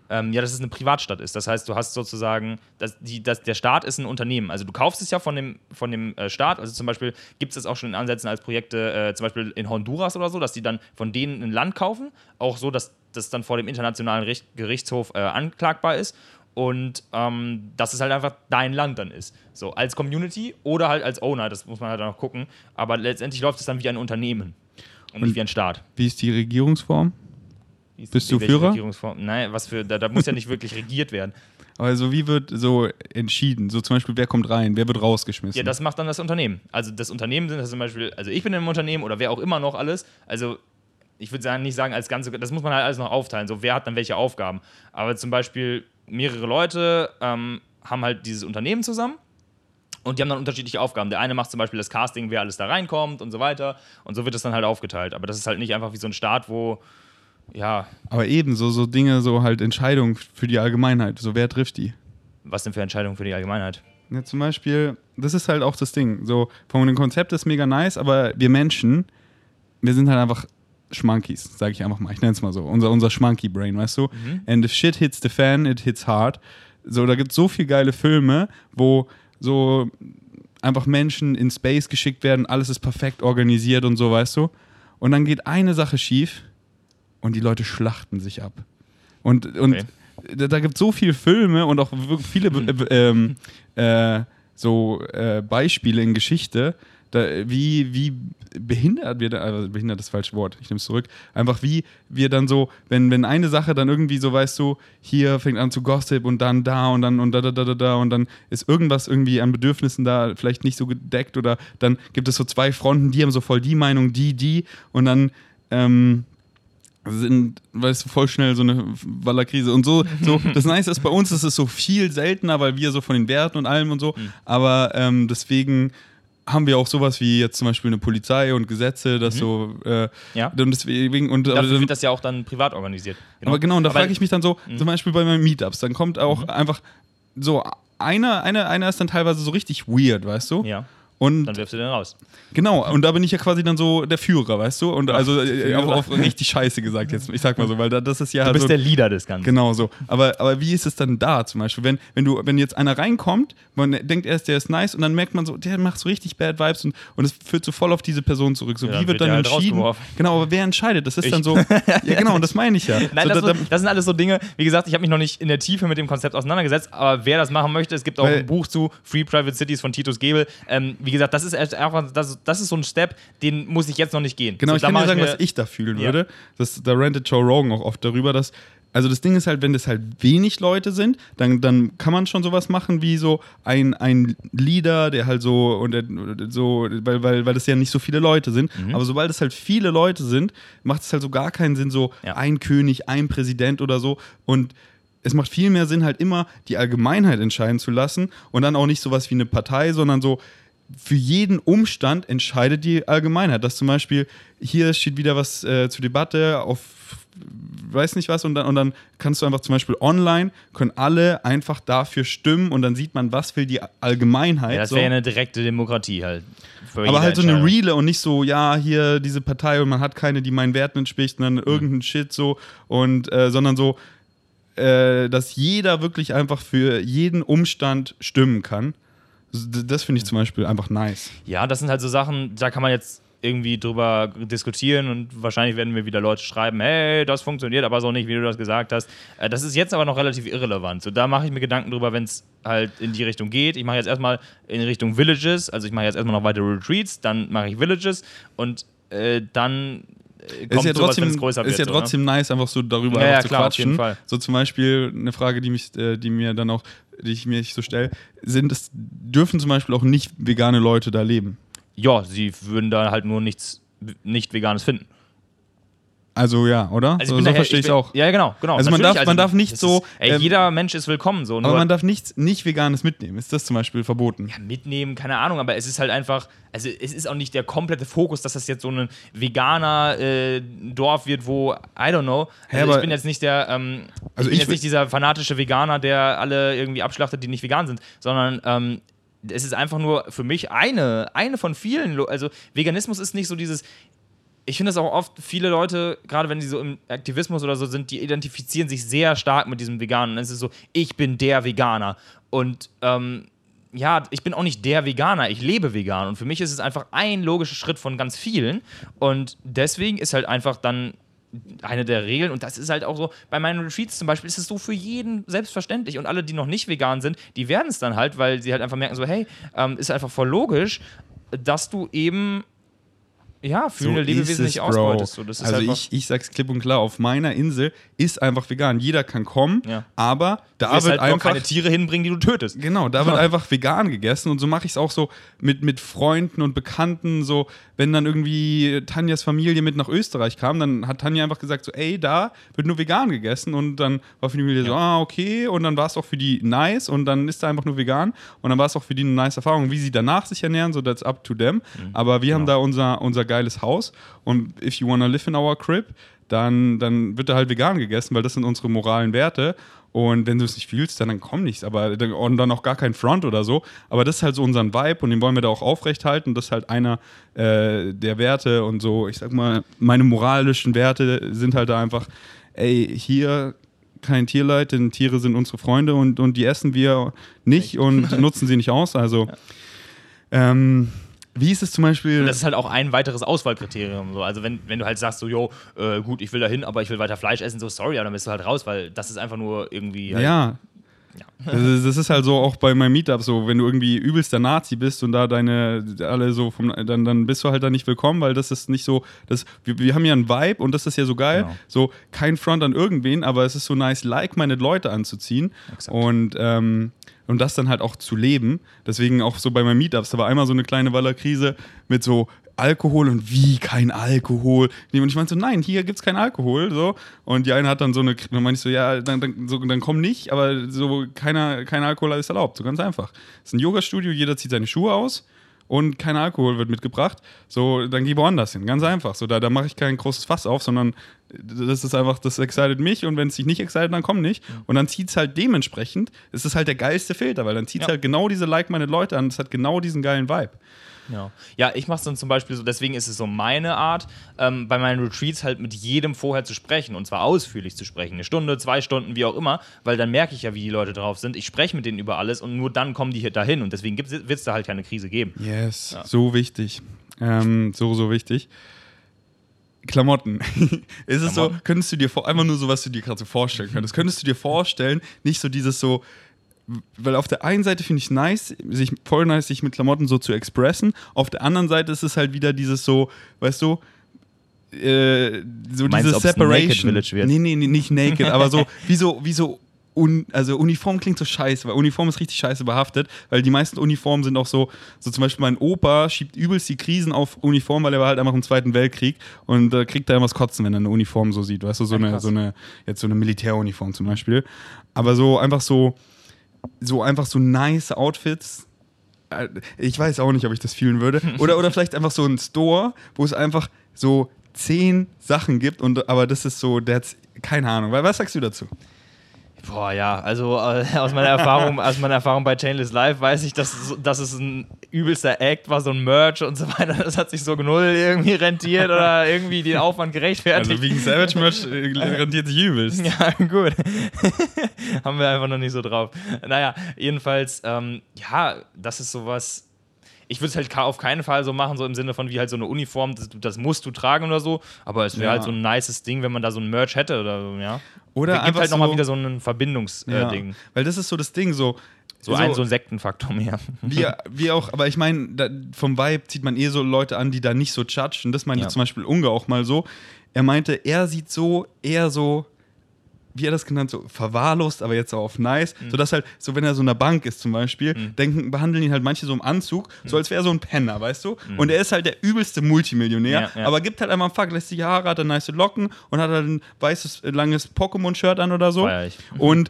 Ähm, ja, dass es eine Privatstadt ist. Das heißt, du hast sozusagen, dass die, dass der Staat ist ein Unternehmen. Also du kaufst es ja von dem, von dem äh, Staat. Also zum Beispiel gibt es das auch schon in Ansätzen als Projekte, äh, zum Beispiel in Honduras oder so, dass die dann von denen ein Land kaufen. Auch so, dass das dann vor dem Internationalen Richt Gerichtshof äh, anklagbar ist. Und ähm, dass es halt einfach dein Land dann ist. So, als Community oder halt als Owner, das muss man halt auch noch gucken. Aber letztendlich läuft es dann wie ein Unternehmen und nicht wie ein Staat. Wie ist die Regierungsform? Bist du Führer? Nein, was für, da, da muss ja nicht wirklich regiert werden. Also wie wird so entschieden? So zum Beispiel, wer kommt rein, wer wird rausgeschmissen? Ja, das macht dann das Unternehmen. Also das Unternehmen sind das zum Beispiel, also ich bin im Unternehmen oder wer auch immer noch alles. Also ich würde nicht sagen als Ganze, das muss man halt alles noch aufteilen. So wer hat dann welche Aufgaben. Aber zum Beispiel mehrere Leute ähm, haben halt dieses Unternehmen zusammen. Und die haben dann unterschiedliche Aufgaben. Der eine macht zum Beispiel das Casting, wer alles da reinkommt und so weiter. Und so wird es dann halt aufgeteilt. Aber das ist halt nicht einfach wie so ein Staat, wo ja. Aber eben, so, so Dinge, so halt Entscheidungen für die Allgemeinheit. So, wer trifft die? Was denn für Entscheidungen für die Allgemeinheit? Ja, zum Beispiel, das ist halt auch das Ding. So, von dem Konzept ist mega nice, aber wir Menschen, wir sind halt einfach Schmankies, sage ich einfach mal. Ich nenne es mal so. Unser, unser Schmanky-Brain, weißt du? Mhm. And if shit hits the fan, it hits hard. So, da gibt es so viele geile Filme, wo so einfach Menschen in Space geschickt werden, alles ist perfekt organisiert und so, weißt du? Und dann geht eine Sache schief und die Leute schlachten sich ab. Und, und okay. da, gibt es so viele Filme und auch viele äh, äh, so äh, Beispiele in Geschichte, da, wie, wie behindert wir da, also behindert das falsche Wort, ich nehme es zurück, einfach wie wir dann so, wenn, wenn eine Sache dann irgendwie so, weißt du, hier fängt an zu Gossip und dann da und dann und da, da, da, da, da und dann ist irgendwas irgendwie an Bedürfnissen da vielleicht nicht so gedeckt oder dann gibt es so zwei Fronten, die haben so voll die Meinung, die, die und dann, ähm, sind, weißt du, voll schnell so eine Wallerkrise. Und so, so, das Nice ist bei uns, ist es so viel seltener, weil wir so von den Werten und allem und so. Mhm. Aber ähm, deswegen haben wir auch sowas wie jetzt zum Beispiel eine Polizei und Gesetze, das mhm. so. Äh, ja. Und deswegen. Und, Dafür dann, wird das ja auch dann privat organisiert. Genau. Aber genau, und da frage ich mich dann so, mhm. zum Beispiel bei meinen Meetups, dann kommt auch mhm. einfach so. Einer, einer, einer ist dann teilweise so richtig weird, weißt du? Ja. Und dann wirfst du den raus. Genau, und da bin ich ja quasi dann so der Führer, weißt du? Und also äh, auch auf richtig scheiße gesagt jetzt. Ich sag mal so, weil das ist ja. Du bist so, der Leader des Ganzen. Genau so. Aber, aber wie ist es dann da zum Beispiel? Wenn, wenn, du, wenn jetzt einer reinkommt, man denkt erst, der ist nice und dann merkt man so, der macht so richtig Bad Vibes und, und es führt so voll auf diese Person zurück. So, ja, wie wird dann, dann halt entschieden? Genau, aber wer entscheidet? Das ist ich. dann so. ja, genau, und das meine ich ja. Nein, so, das, da, das, sind alles so Dinge, wie gesagt, ich habe mich noch nicht in der Tiefe mit dem Konzept auseinandergesetzt, aber wer das machen möchte, es gibt auch ein Buch zu Free Private Cities von Titus Gebel. Ähm, wie gesagt, das ist einfach, das, das ist so ein Step, den muss ich jetzt noch nicht gehen. Genau, so, ich kann dir sagen, was ich da fühlen ja. würde. Das, da rentet Joe Rogan auch oft darüber, dass also das Ding ist halt, wenn das halt wenig Leute sind, dann, dann kann man schon sowas machen wie so ein, ein Leader, der halt so und der, so, weil, weil, weil das ja nicht so viele Leute sind. Mhm. Aber sobald es halt viele Leute sind, macht es halt so gar keinen Sinn, so ja. ein König, ein Präsident oder so. Und es macht viel mehr Sinn, halt immer die Allgemeinheit entscheiden zu lassen und dann auch nicht sowas wie eine Partei, sondern so, für jeden Umstand entscheidet die Allgemeinheit. Dass zum Beispiel hier steht wieder was äh, zur Debatte auf weiß nicht was und dann, und dann kannst du einfach zum Beispiel online, können alle einfach dafür stimmen und dann sieht man, was will die Allgemeinheit. Ja, das wäre so. ja eine direkte Demokratie halt. Aber halt so eine Reale und nicht so, ja, hier diese Partei und man hat keine, die meinen Werten entspricht und dann irgendein mhm. Shit so und äh, sondern so, äh, dass jeder wirklich einfach für jeden Umstand stimmen kann. Das finde ich zum Beispiel einfach nice. Ja, das sind halt so Sachen, da kann man jetzt irgendwie drüber diskutieren und wahrscheinlich werden mir wieder Leute schreiben, hey, das funktioniert aber so nicht, wie du das gesagt hast. Äh, das ist jetzt aber noch relativ irrelevant. So, da mache ich mir Gedanken drüber, wenn es halt in die Richtung geht. Ich mache jetzt erstmal in Richtung Villages, also ich mache jetzt erstmal noch weitere Retreats, dann mache ich Villages und äh, dann kommt ist ja trotzdem, sowas, größer ist ja so, trotzdem ne? nice, einfach so darüber ja, ja, zu klar, quatschen. So zum Beispiel eine Frage, die mich, äh, die mir dann auch die ich mir so stelle, sind es, dürfen zum Beispiel auch nicht vegane Leute da leben? Ja, sie würden da halt nur nichts nicht Veganes finden. Also ja, oder? Also ich so so verstehe ich es auch. Ja, genau, genau. Also man darf- man darf nicht so, Ist, ey, ähm, jeder Mensch ist willkommen. So, Aber man darf nichts nicht Veganes mitnehmen. Ist das zum Beispiel verboten? ja, mitnehmen, keine Ahnung, aber es ist halt einfach, also es ist auch nicht der komplette Fokus, dass das jetzt so ein veganer äh, Dorf wird, wo, I don't know, also ich aber- bin jetzt nicht der, ähm, Also ich bin ich jetzt nicht dieser fanatische Veganer, der alle irgendwie abschlachtet, die nicht vegan sind, sondern ähm, es ist einfach nur für mich eine, eine von vielen, also Veganismus ist nicht so dieses, ich finde das auch oft, viele Leute, gerade wenn sie so im Aktivismus oder so sind, die identifizieren sich sehr stark mit diesem Veganen. Es ist so, ich bin der Veganer. Und ähm, ja, ich bin auch nicht der Veganer, ich lebe vegan. Und für mich ist es einfach ein logischer Schritt von ganz vielen. Und deswegen ist halt einfach dann eine der Regeln, und das ist halt auch so, bei meinen Retreats zum Beispiel ist es so für jeden selbstverständlich. Und alle, die noch nicht vegan sind, die werden es dann halt, weil sie halt einfach merken, so, hey, ähm, ist einfach voll logisch, dass du eben ja, fühlende So Lebewesen nicht es, ausbeutest. So, also ich, ich sag's klipp und klar, auf meiner Insel ist einfach vegan. Jeder kann kommen, Ja. aber da wird halt einfach keine Tiere hinbringen, die du tötest. Genau, da wird einfach vegan gegessen und so mache ich es auch so mit, mit Freunden und Bekannten. So, wenn dann irgendwie Tanjas Familie mit nach Österreich kam, dann hat Tanja einfach gesagt: so, ey, da wird nur vegan gegessen. Und dann war für die Familie so, ah, okay. Und dann war es auch für die nice und dann ist da einfach nur vegan. Und dann war es auch für die eine nice Erfahrung. Wie sie danach sich ernähren, so that's up to them. Aber wir haben da unser, unser geiles Haus und if you wanna live in our crib, dann, dann wird da halt vegan gegessen, weil das sind unsere moralen Werte. Und wenn du es nicht fühlst, dann, dann komm nicht. Aber dann- und dann auch gar kein Front oder so. Aber das ist halt so unseren Vibe und den wollen wir da auch aufrechthalten. Das ist halt einer äh, der Werte und so, ich sag mal, meine moralischen Werte sind halt da einfach, ey, hier kein Tierleid, denn Tiere sind unsere Freunde und, und die essen wir nicht und nutzen sie nicht aus. Also, ähm, wie ist es zum Beispiel? Und das ist halt auch ein weiteres Auswahlkriterium. So. Also wenn, wenn du halt sagst, so, yo, äh, gut, ich will da hin, aber ich will weiter Fleisch essen, so sorry, aber dann bist du halt raus, weil das ist einfach nur irgendwie. Halt, Ja. Das ist, das ist halt so auch bei meinem Meetup so, wenn du irgendwie übelster Nazi bist und da deine alle so vom, dann, dann bist du halt da nicht willkommen, weil das ist nicht so, das, wir, wir haben ja einen Vibe und das ist ja so geil, Genau. so kein Front an irgendwen, aber es ist so nice, like-minded Leute anzuziehen Exakt. und ähm, und das dann halt auch zu leben. Deswegen auch so bei meinen Meetups, da war einmal so eine kleine Wallerkrise mit so Alkohol und wie kein Alkohol. Und ich meinte so, nein, hier gibt's kein Alkohol. So. Und die eine hat dann so eine, dann meinte ich so, ja, dann, dann, so, dann komm nicht, aber so keiner, kein Alkohol ist erlaubt. So ganz einfach. Es ist ein Yoga-Studio, jeder zieht seine Schuhe aus und kein Alkohol wird mitgebracht. So, dann geh woanders hin. Ganz einfach. So, da, da mache ich kein großes Fass auf, sondern das ist einfach, das excited mich und wenn es dich nicht excited, dann komm nicht. Und dann zieht es halt dementsprechend, es ist halt der geilste Filter, weil dann zieht es Ja. halt genau diese like-minded Leute an, es hat genau diesen geilen Vibe. Ja, ja ich mache es dann zum Beispiel so, deswegen ist es so meine Art, ähm, bei meinen Retreats halt mit jedem vorher zu sprechen und zwar ausführlich zu sprechen. Eine Stunde, zwei Stunden, wie auch immer, weil dann merke ich ja, wie die Leute drauf sind. Ich spreche mit denen über alles und nur dann kommen die hier dahin und deswegen wird es da halt keine Krise geben. Yes, so wichtig. Ähm, so, so wichtig. Klamotten. ist es so, Klamotten? könntest du dir vor, einfach nur so, was du dir gerade so vorstellen könntest, könntest du dir vorstellen, nicht so dieses so, weil auf der einen Seite finde ich nice, sich voll nice, sich mit Klamotten so zu expressen, auf der anderen Seite ist es halt wieder dieses so, weißt du, äh, so Meinst, diese Separation. Naked Village wird? Nee, nee, nee, nicht naked, aber so, wie so, wie so Un, also Uniform klingt so scheiße, weil Uniform ist richtig scheiße behaftet, weil die meisten Uniformen sind auch so, so zum Beispiel mein Opa schiebt übelst die Krisen auf Uniform, weil er war halt einfach im Zweiten Weltkrieg und da kriegt er immer das Kotzen, wenn er eine Uniform so sieht, weißt du, so Ja, eine, so eine, jetzt so eine Militäruniform zum Beispiel. Aber so einfach so, so einfach so nice Outfits. Äh, Ich weiß auch nicht, ob ich das fühlen würde. Oder, oder vielleicht einfach so ein Store, wo es einfach so zehn Sachen gibt und aber das ist so, that's, keine Ahnung. Was sagst du dazu? Boah, ja, also äh, aus meiner Erfahrung, aus meiner Erfahrung bei Chainless Live weiß ich, dass, es- dass es ein übelster Act war, so ein Merch und so weiter. Das hat sich so null irgendwie rentiert oder irgendwie den Aufwand gerechtfertigt. Also wegen Savage Merch äh, rentiert sich übelst. Ja, gut. Haben wir einfach noch nicht so drauf. Naja, jedenfalls, ähm, ja, das ist sowas. Ich würde es halt auf keinen Fall so machen, so im Sinne von wie halt so eine Uniform, das, das musst du tragen oder so. Aber es wäre Ja. halt so ein nices Ding, wenn man da so ein Merch hätte oder so, ja. Oder gibt einfach halt nochmal so- wieder so ein Verbindungsding. Ja, Äh, Ding. weil das ist so das Ding, so. so, ein, so ein Sektenfaktor mehr. wir, wir auch, aber ich meine, vom Vibe zieht man eh so Leute an, die da nicht so judgen. Das meinte Ja. zum Beispiel Unge auch mal so. Er meinte, er sieht so eher so wie er das genannt, so verwahrlost, aber jetzt auch auf nice. Mhm. Sodass halt, so wenn er so in einer Bank ist zum Beispiel, mhm. denken, behandeln ihn halt manche so im Anzug, mhm. so als wäre er so ein Penner, weißt du? Mhm. Und er ist halt der übelste Multimillionär, ja, ja. aber gibt halt einmal einen Fuck, lässt sich Haare, hat er nice Locken und hat halt ein weißes, langes Pokémon-Shirt an oder so. Und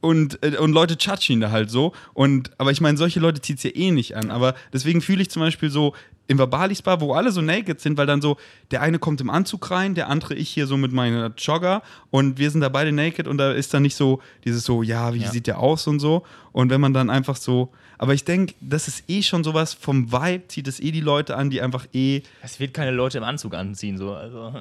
und, äh, und Leute tschatschen ihn da halt so. Und, aber ich meine, solche Leute zieht es ja eh nicht an. Aber deswegen fühle ich zum Beispiel so im Verbalis Bar, wo alle so naked sind, weil dann so, der eine kommt im Anzug rein, der andere ich hier so mit meiner Jogger und wir sind da beide naked und da ist dann nicht so dieses so, ja, wie ja. sieht der aus und so. Und wenn man dann einfach so, aber ich denke, das ist eh schon sowas vom Vibe, zieht es eh die Leute an, die einfach eh. Es wird keine Leute im Anzug anziehen, so. Also,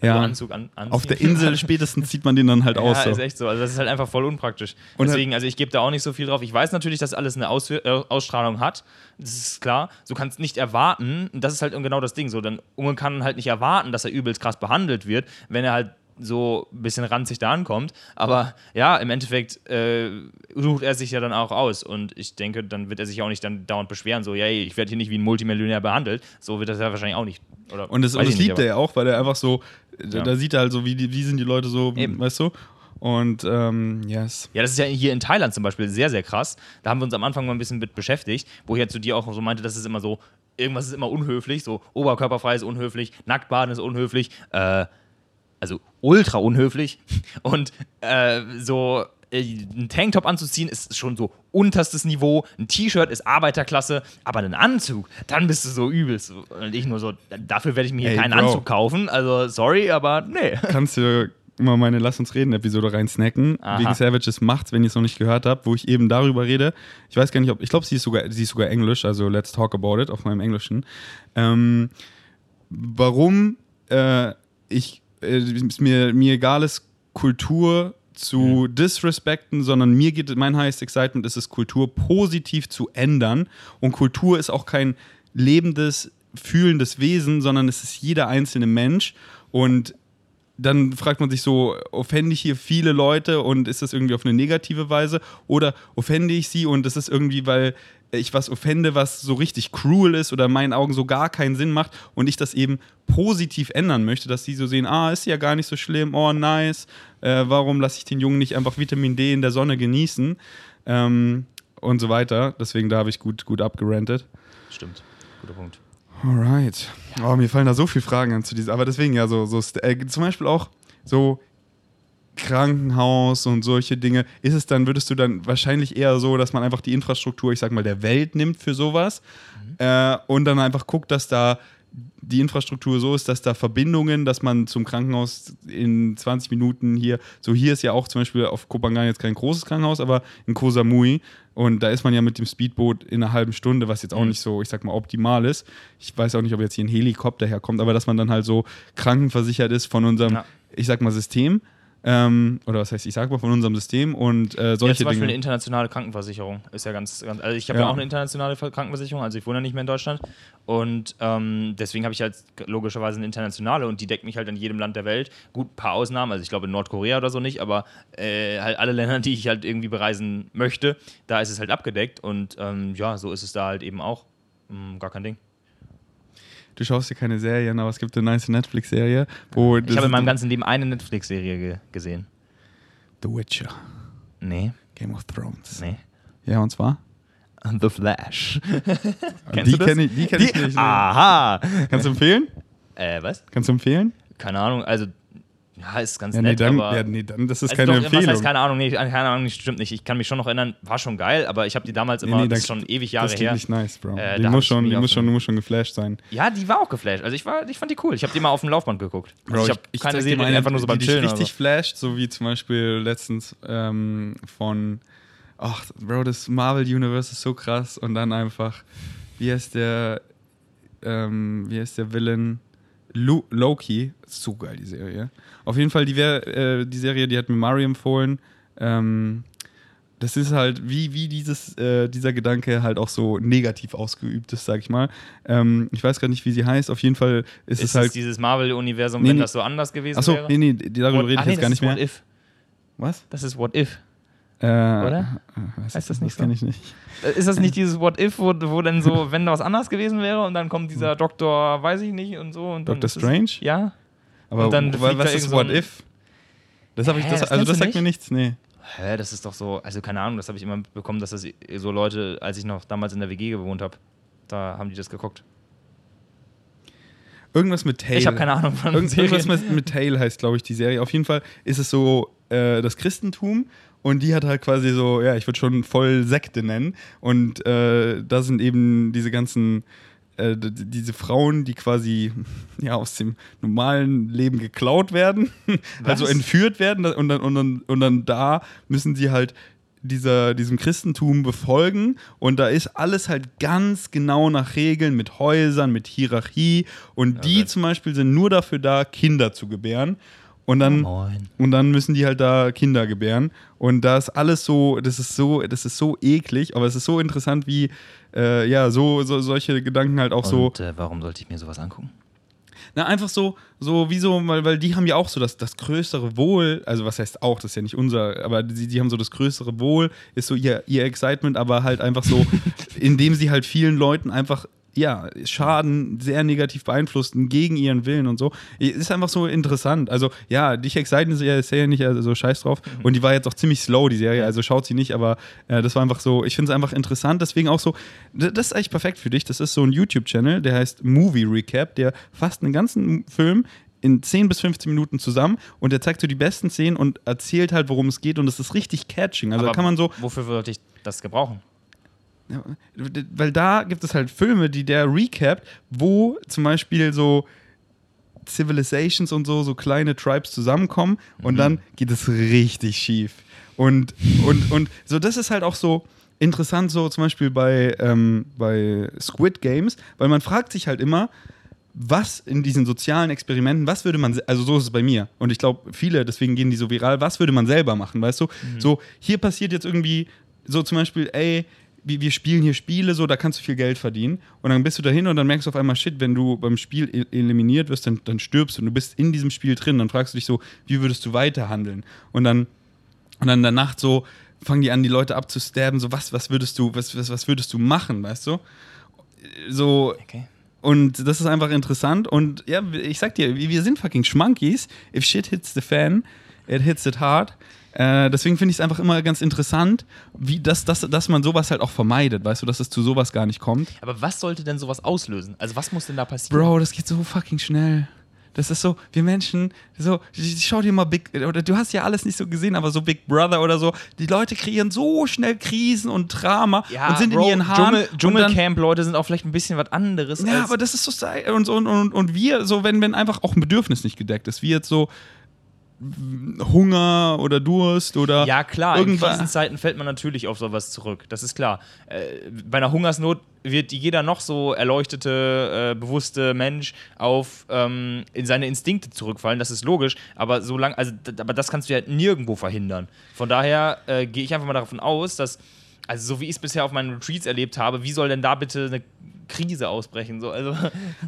ja. Also Anzug an, anziehen. Auf der Insel spätestens zieht man den dann halt ja, aus. Ja, ist echt so. Also, das ist halt einfach voll unpraktisch. Und Deswegen, also ich gebe da auch nicht so viel drauf. Ich weiß natürlich, dass alles eine Aus äh, Ausstrahlung hat. Das ist klar. Du kannst nicht erwarten, das ist halt genau das Ding so. Dann, man kann halt nicht erwarten, dass er übelst krass behandelt wird, wenn er halt so ein bisschen ranzig da ankommt. Aber ja, im Endeffekt äh, sucht er sich ja dann auch aus. Und ich denke, dann wird er sich auch nicht dann dauernd beschweren, so, hey, ich werde hier nicht wie ein Multimillionär behandelt. So wird das ja wahrscheinlich auch nicht. Oder, und das, und das liebt er ja auch, weil er einfach so, ja. da sieht er halt so, wie, die, wie sind die Leute so, Eben. weißt du? Und ähm, yes. Ja, das ist ja hier in Thailand zum Beispiel sehr, sehr krass. Da haben wir uns am Anfang mal ein bisschen mit beschäftigt, wo ich ja zu dir auch so meinte, das ist immer so, irgendwas ist immer unhöflich, so oberkörperfrei ist unhöflich, Nacktbaden ist unhöflich, äh, also ultra unhöflich. Und äh, so äh, ein Tanktop anzuziehen ist schon so unterstes Niveau, ein T-Shirt ist Arbeiterklasse, aber einen Anzug, dann bist du so übelst. Und ich nur so, dafür werde ich mir hier Ey, keinen Bro. Anzug kaufen. Also sorry, aber nee. Kannst du immer meine Lass uns reden Episode rein snacken, wegen Savages Machts, wenn ihr es noch nicht gehört habt, wo ich eben darüber rede. Ich weiß gar nicht, ob, ich glaube, sie ist sogar, sie ist sogar Englisch, also let's talk about it auf meinem Englischen. Ähm, warum äh, ich äh, ist mir, mir egal ist, Kultur zu mhm. disrespekten, sondern mir geht mein highest excitement ist es, Kultur positiv zu ändern. Und Kultur ist auch kein lebendes, fühlendes Wesen, sondern es ist jeder einzelne Mensch. Und dann fragt man sich so, offende ich hier viele Leute und ist das irgendwie auf eine negative Weise? Oder offende ich sie und das ist irgendwie, weil ich was offende, was so richtig cruel ist oder in meinen Augen so gar keinen Sinn macht und ich das eben positiv ändern möchte, dass sie so sehen, ah, ist ja gar nicht so schlimm, oh, nice, äh, warum lasse ich den Jungen nicht einfach Vitamin D in der Sonne genießen ähm, und so weiter. Deswegen, da habe ich gut, gut abgerantet. Stimmt, guter Punkt. Alright. Oh, mir fallen da so viele Fragen an zu diesem, aber deswegen ja so, so äh, zum Beispiel auch so Krankenhaus und solche Dinge, ist es dann, würdest du dann wahrscheinlich eher so, dass man einfach die Infrastruktur, ich sag mal, der Welt nimmt für sowas mhm. äh, und dann einfach guckt, dass da die Infrastruktur so ist, dass da Verbindungen, dass man zum Krankenhaus in 20 Minuten hier, so hier ist ja auch zum Beispiel auf Kopangan jetzt kein großes Krankenhaus, aber in Koh Samui und da ist man ja mit dem Speedboot in einer halben Stunde, was jetzt auch mhm. nicht so, ich sag mal, optimal ist. Ich weiß auch nicht, ob jetzt hier ein Helikopter herkommt, aber dass man dann halt so krankenversichert ist von unserem, ja. ich sag mal, System ähm, oder was heißt, ich sage mal von unserem System und äh, solche ja, zum Beispiel Dinge. eine internationale Krankenversicherung ist ja ganz, ganz also ich habe ja. ja. auch eine internationale Krankenversicherung, also ich wohne ja nicht mehr in Deutschland und ähm, deswegen habe ich halt logischerweise eine internationale und die deckt mich halt in jedem Land der Welt. Gut, ein paar Ausnahmen, also ich glaube in Nordkorea oder so nicht, aber äh, halt alle Länder, die ich halt irgendwie bereisen möchte, da ist es halt abgedeckt und ähm, ja, so ist es da halt eben auch. Mhm, gar kein Ding du schaust dir keine Serien, aber es gibt eine nice Netflix-Serie, wo. Ich habe in meinem ganzen Leben eine Netflix-Serie ge gesehen. The Witcher. Nee. Game of Thrones. Nee. Ja, und zwar? The Flash. Kennst die kenne ich, kenn ich nicht. Aha. Kannst du empfehlen? Äh, was? Kannst du empfehlen? Keine Ahnung, also ja, ist ganz ja, nett, nee, dann, aber... Ja, nee, dann, das ist also keine doch, Empfehlung. Heißt, keine Ahnung, nee, keine Ahnung, stimmt nicht. Ich kann mich schon noch erinnern, war schon geil, aber ich habe die damals immer, nee, nee, das ist schon ewig Jahre das her. Das nice, Bro. Äh, die muss, schon, die muss, schon, muss schon geflasht sein. Ja, die war auch geflasht. Also ich, war, ich fand die cool. Ich habe die mal auf dem Laufband geguckt. Also Bro, ich habe keine Serie, eine, einfach nur so beim die Chillen. Die richtig flasht, so wie zum Beispiel letztens ähm, von, ach, Bro, das Marvel Universe ist so krass und dann einfach, wie heißt der, ähm, wie heißt der Villain? Loki, so geil die Serie. Auf jeden Fall, die, wär, äh, die Serie, die hat mir Mario empfohlen. Ähm, das ist halt, wie, wie dieses, äh, dieser Gedanke halt auch so negativ ausgeübt ist, sag ich mal. Ähm, ich weiß gar nicht, wie sie heißt. Auf jeden Fall ist, ist es halt. dieses Marvel-Universum, nee, wenn nee. das so anders gewesen Achso, wäre? nee, nee, darüber rede ich nee, jetzt gar nicht mehr. What if. Was? Das ist What if. Äh, Oder? Weiß heißt das nicht? Das so? kenne ich nicht. Äh, ist das nicht dieses What If, wo, wo dann so, wenn da was anders gewesen wäre und dann kommt dieser Doktor, weiß ich nicht und so. Und Doctor Strange? ja. Aber dann was ist What If? Das habe ich, das, das also das sagt mir nichts, nee. Hä, das ist doch so, also keine Ahnung, das habe ich immer bekommen, dass das so Leute, als ich noch damals in der WG gewohnt habe, da haben die das geguckt. Irgendwas mit Tail. Ich habe keine Ahnung von Irgend, irgendwas mit, mit Tail heißt, glaube ich, die Serie. Auf jeden Fall ist es so äh, das Christentum und die hat halt quasi so, ja, ich würde schon voll Sekte nennen. Und äh, da sind eben diese ganzen, äh, diese Frauen, die quasi ja, aus dem normalen Leben geklaut werden, also Was? entführt werden und dann, und, dann, und dann da müssen sie halt dieser, diesem Christentum befolgen und da ist alles halt ganz genau nach Regeln mit Häusern, mit Hierarchie und die Okay. zum Beispiel sind nur dafür da, Kinder zu gebären und dann, Moin. und dann müssen die halt da Kinder gebären und da ist alles so, das ist so, das ist so eklig, aber es ist so interessant, wie äh, ja, so, so solche Gedanken halt auch so Und äh, warum sollte ich mir sowas angucken? na, einfach so, so wie so, weil, weil die haben ja auch so das, das größere Wohl, also was heißt auch, das ist ja nicht unser, aber die, die haben so das größere Wohl, ist so ihr, ihr Excitement, aber halt einfach so, indem sie halt vielen Leuten einfach, ja, Schaden sehr negativ beeinflussten, gegen ihren Willen und so. Ist einfach so interessant. Also, ja, dich exciten ist ja, ja nicht also so scheiß drauf. Und die war jetzt auch ziemlich slow, die Serie, also schaut sie nicht, aber äh, das war einfach so, ich finde es einfach interessant, deswegen auch so, das ist eigentlich perfekt für dich. Das ist so ein YouTube-Channel, der heißt Movie Recap, der fasst einen ganzen Film in 10 bis 15 Minuten zusammen und der zeigt so die besten Szenen und erzählt halt, worum es geht und das ist richtig catching. Also da Aber kann man so, Wofür sollte ich das gebrauchen? Weil da gibt es halt Filme, die der recapt, wo zum Beispiel so Civilizations und so, so kleine Tribes zusammenkommen und dann geht es richtig schief. Und, und, und so, das ist halt auch so interessant, so zum Beispiel bei, ähm, bei Squid Games, weil man fragt sich halt immer, was in diesen sozialen Experimenten, was würde man, also so ist es bei mir und ich glaube viele, deswegen gehen die so viral, was würde man selber machen, weißt du? So, hier passiert jetzt irgendwie, so zum Beispiel, ey, wir, wir spielen hier Spiele, so, da kannst du viel Geld verdienen und dann bist du dahin und dann merkst du auf einmal, shit, wenn du beim Spiel eliminiert wirst, dann, dann stirbst du und du bist in diesem Spiel drin, dann fragst du dich so, wie würdest du weiter handeln? Und dann, und dann in der Nacht so, fangen die an, die Leute abzustabben, so, was, was würdest du, was, was, was würdest du machen, weißt du? So, Okay. und das ist einfach interessant. Und ja, ich sag dir, wir wir sind fucking Schmankies. If shit hits the fan, it hits it hard. Äh, deswegen finde ich es einfach immer ganz interessant, wie das, das, dass man sowas halt auch vermeidet, weißt du, dass es zu sowas gar nicht kommt. Aber was sollte denn sowas auslösen? Also was muss denn da passieren? Bro, das geht so fucking schnell. Das ist so, wir Menschen, so, schau dir mal Big, oder du hast ja alles nicht so gesehen, aber so Big Brother oder so, die Leute kreieren so schnell Krisen und Drama und sind Bro, in ihren Haaren. Dschungelcamp-Leute sind auch vielleicht ein bisschen was anderes. Ja, aber das ist so und, und, und, und wir, so wenn, wenn einfach auch ein Bedürfnis nicht gedeckt ist, wie jetzt so Hunger oder Durst oder Ja, klar, in irgendwas. Krisenzeiten fällt man natürlich auf sowas zurück. Das ist klar. Äh, bei einer Hungersnot wird jeder noch so erleuchtete, äh, bewusste Mensch auf ähm, in seine Instinkte zurückfallen. Das ist logisch. Aber solange, also, d- aber das kannst du ja nirgendwo verhindern. Von daher äh, gehe ich einfach mal davon aus, dass, also so wie ich es bisher auf meinen Retreats erlebt habe, wie soll denn da bitte eine Krise ausbrechen? So, also,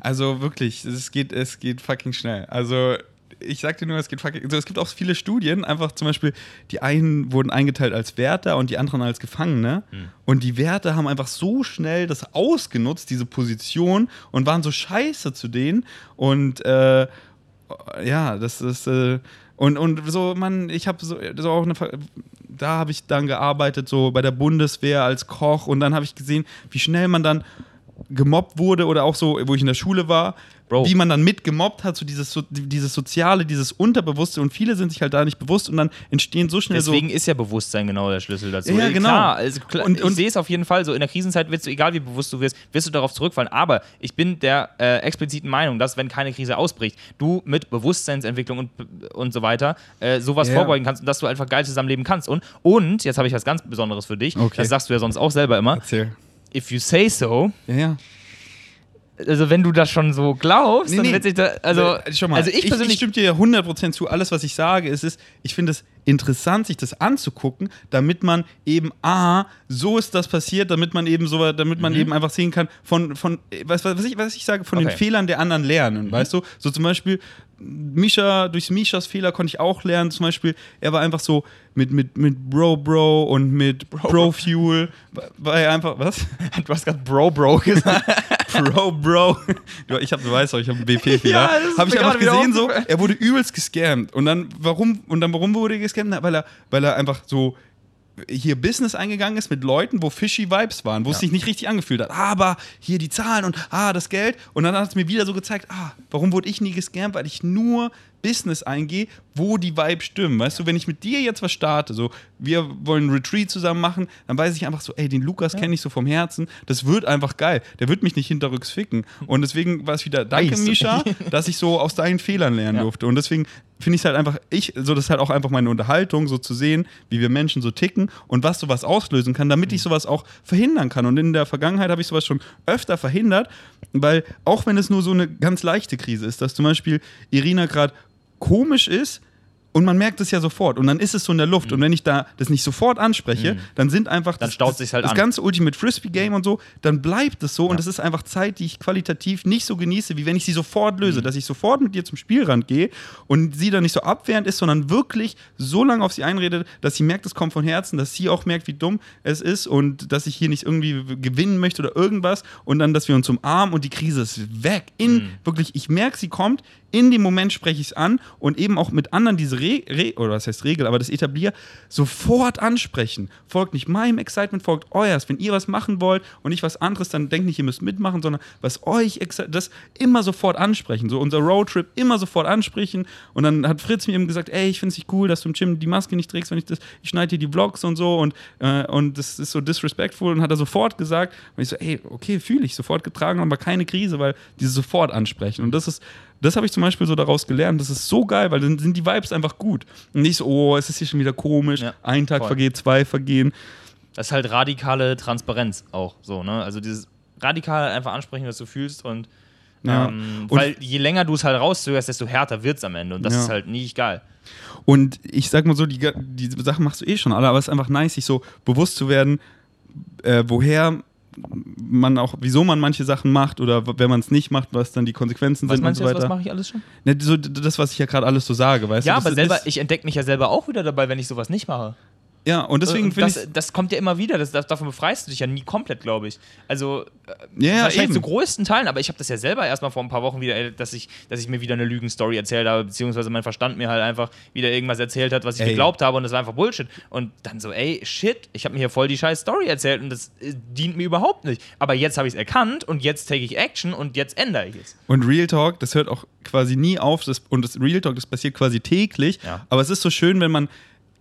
Also wirklich, es geht, es geht fucking schnell. Also ich sag dir nur, es fucking. Also es gibt auch viele Studien, einfach zum Beispiel, die einen wurden eingeteilt als Wärter und die anderen als Gefangene. Und die Wärter haben einfach so schnell das ausgenutzt, diese Position, und waren so scheiße zu denen. Und äh, ja, das ist. Äh, und, und so, man, ich habe so, so auch eine. Da habe ich dann gearbeitet, so bei der Bundeswehr als Koch. Und dann habe ich gesehen, wie schnell man dann gemobbt wurde oder auch so, wo ich in der Schule war, Bro. wie man dann mitgemobbt hat, so dieses, so dieses Soziale, dieses Unterbewusste und viele sind sich halt da nicht bewusst und dann entstehen so schnell Deswegen so. ist ja Bewusstsein genau der Schlüssel dazu. Ja, genau. Klar, also klar Und- ich und- sehe es auf jeden Fall so. In der Krisenzeit wirst du, egal wie bewusst du wirst, wirst du darauf zurückfallen. Aber ich bin der äh, expliziten Meinung, dass, wenn keine Krise ausbricht, du mit Bewusstseinsentwicklung und, und so weiter äh, sowas Ja. vorbeugen kannst und dass du einfach geil zusammenleben kannst. Und, und jetzt habe ich was ganz Besonderes für dich. Okay. Das sagst du ja sonst auch selber immer. Erzähl. If you say so, ja. Also wenn du das schon so glaubst, Nee, dann nee. wird sich da. Also, Schau mal, also ich ich, persönlich. ich stimme dir ja 100% zu. Alles, was ich sage, ist, ist ich finde es interessant, sich das anzugucken, damit man eben, ah, so ist das passiert, damit man eben so, damit man eben einfach sehen kann, von, von was, was, ich, was ich sage, von den Okay. Fehlern der anderen lernen, weißt du? So zum Beispiel, Misha, durch Mishas Fehler konnte ich auch lernen, zum Beispiel, er war einfach so mit, mit, mit Bro Bro und mit Bro Fuel, war er einfach, was? du hast gerade Bro Bro gesagt. Bro, Bro. Ich, hab, du weißt auch, ich habe einen BP-Fehler. Ja, habe ich einfach gesehen, so, er wurde übelst gescammt. Und dann, warum, und dann, warum wurde er gescammt? Na, weil er, weil er einfach so hier Business eingegangen ist mit Leuten, wo fishy Vibes waren, wo es Ja. sich nicht richtig angefühlt hat. Aber hier die Zahlen und ah, das Geld. Und dann hat es mir wieder so gezeigt, ah, warum wurde ich nie gescammt? Weil ich nur Business eingehe, wo die Vibes stimmen. Weißt du, wenn ich mit dir jetzt was starte, so wir wollen einen Retreat zusammen machen, dann weiß ich einfach so, ey, den Lukas kenne ich so vom Herzen, das wird einfach geil. Der wird mich nicht hinterrücks ficken. Und deswegen war es wieder, danke Weiß. Misha, dass ich so aus deinen Fehlern lernen Ja. durfte. Und deswegen finde ich es halt einfach, ich, so das ist halt auch einfach meine Unterhaltung, so zu sehen, wie wir Menschen so ticken und was sowas auslösen kann, damit ich sowas auch verhindern kann. Und in der Vergangenheit habe ich sowas schon öfter verhindert, weil auch wenn es nur so eine ganz leichte Krise ist, dass zum Beispiel Irina gerade komisch ist, und man merkt es ja sofort. Und dann ist es so in der Luft. Und wenn ich da das nicht sofort anspreche, dann sind einfach Mhm. Dann das, staut das, halt das an. ganze Ultimate Frisbee Game und so, dann bleibt es so. Und es ist einfach Zeit, die ich qualitativ nicht so genieße, wie wenn ich sie sofort löse. Mhm. Dass ich sofort mit ihr zum Spielrand gehe und sie dann nicht so abwehrend ist, sondern wirklich so lange auf sie einrede, dass sie merkt, es kommt von Herzen, dass sie auch merkt, wie dumm es ist und dass ich hier nicht irgendwie gewinnen möchte oder irgendwas. Und dann, dass wir uns umarmen und die Krise ist weg. In Mhm. wirklich, ich merke, sie kommt. In dem Moment spreche ich es an und eben auch mit anderen diese Re Re oder was heißt Regel, aber das Etablier sofort ansprechen. Folgt nicht meinem Excitement, folgt euers. Wenn ihr was machen wollt und nicht was anderes, dann denkt nicht, ihr müsst mitmachen, sondern was euch das immer sofort ansprechen. So unser Roadtrip immer sofort ansprechen. Und dann hat Fritz mir eben gesagt, ey, ich finde es nicht cool, dass du im Gym die Maske nicht trägst, wenn ich das, ich schneide dir die Vlogs und so und, äh, und das ist so disrespectful und hat er sofort gesagt. Und ich so, ey, okay, fühle ich, sofort getragen, aber keine Krise, weil diese sofort ansprechen. Und das ist, das habe ich zum Beispiel so daraus gelernt. Das ist so geil, weil dann sind die Vibes einfach gut. Und nicht so, oh, es ist hier schon wieder komisch, Ja, ein Tag voll. vergeht, zwei vergehen. Das ist halt radikale Transparenz auch so, ne? Also dieses radikal einfach ansprechen, was du fühlst und, Ja. ähm, Und- weil je länger du es halt rauszögerst, desto härter wird es am Ende und das Ja. ist halt nicht geil. Und ich sag mal so, die, die Sachen machst du eh schon alle, aber es ist einfach nice, sich so bewusst zu werden, äh, woher man auch, wieso man manche Sachen macht oder wenn man es nicht macht, was dann die Konsequenzen Was sind und so du jetzt, was weiter. mache ich alles schon? Ne, so, das, was ich ja gerade alles so sage, weißt Ja, du? Das aber selber, ich entdecke mich ja selber auch wieder dabei, wenn ich sowas nicht mache. Ja, und deswegen Und finde ich. das kommt ja immer wieder, das, davon befreist du dich ja nie komplett, glaube ich. Also äh, Ja, wahrscheinlich eben. zu größten Teilen, aber ich habe das ja selber erstmal vor ein paar Wochen wieder, äh, dass ich, dass ich mir wieder eine Lügenstory erzählt habe, beziehungsweise mein Verstand mir halt einfach wieder irgendwas erzählt hat, was ich Ey. geglaubt habe und das war einfach Bullshit. Und dann so, ey, shit, ich habe mir hier voll die scheiß Story erzählt und das äh, dient mir überhaupt nicht. Aber jetzt habe ich es erkannt und jetzt take ich Action und jetzt ändere ich es. Und Real Talk, das hört auch quasi nie auf. Das, und das Real Talk, das passiert quasi täglich. Ja. Aber es ist so schön, wenn man,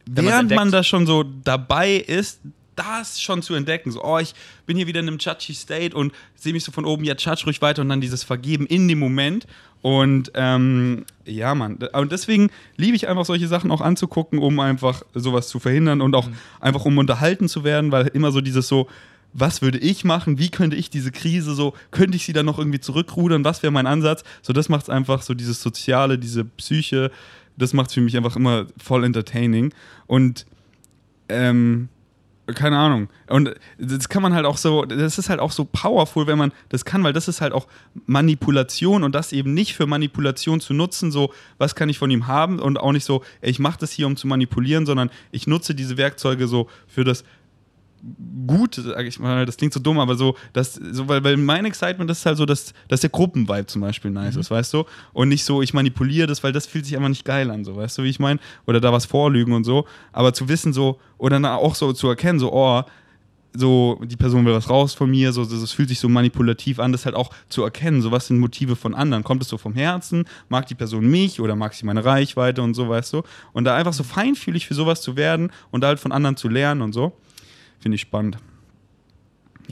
während man da schon so dabei ist, das schon zu entdecken. So, oh, ich bin hier wieder in einem Chachi State und sehe mich so von oben, ja, Chatsch ruhig weiter und dann dieses Vergeben in dem Moment. Und ähm, ja, Mann. Und deswegen liebe ich einfach solche Sachen auch anzugucken, um einfach sowas zu verhindern und auch einfach um unterhalten zu werden, weil immer so dieses so, was würde ich machen? Wie könnte ich diese Krise so, könnte ich sie dann noch irgendwie zurückrudern? Was wäre mein Ansatz? So, das macht es einfach so, dieses Soziale, diese Psyche, das macht es für mich einfach immer voll entertaining. Und ähm, keine Ahnung. Und das kann man halt auch so, das ist halt auch so powerful, wenn man das kann, weil das ist halt auch Manipulation und das eben nicht für Manipulation zu nutzen, so, was kann ich von ihm haben und auch nicht so, ich mache das hier, um zu manipulieren, sondern ich nutze diese Werkzeuge so für das Gute, sag ich mal, das klingt so dumm, aber so, das, so weil, weil mein Excitement ist halt so, dass, dass der Gruppenvibe zum Beispiel nice ist, weißt du? Und nicht so, ich manipuliere das, weil das fühlt sich einfach nicht geil an, so, weißt du, wie ich meine? Oder da was vorlügen und so. Aber zu wissen, so, oder dann auch so zu erkennen, so, oh, so, die Person will was raus von mir, so, das, das fühlt sich so manipulativ an, das halt auch zu erkennen, so, was sind Motive von anderen? Kommt es so vom Herzen? Mag die Person mich oder mag sie meine Reichweite und so, weißt du? Und da einfach so feinfühlig für sowas zu werden und da halt von anderen zu lernen und so, finde ich spannend.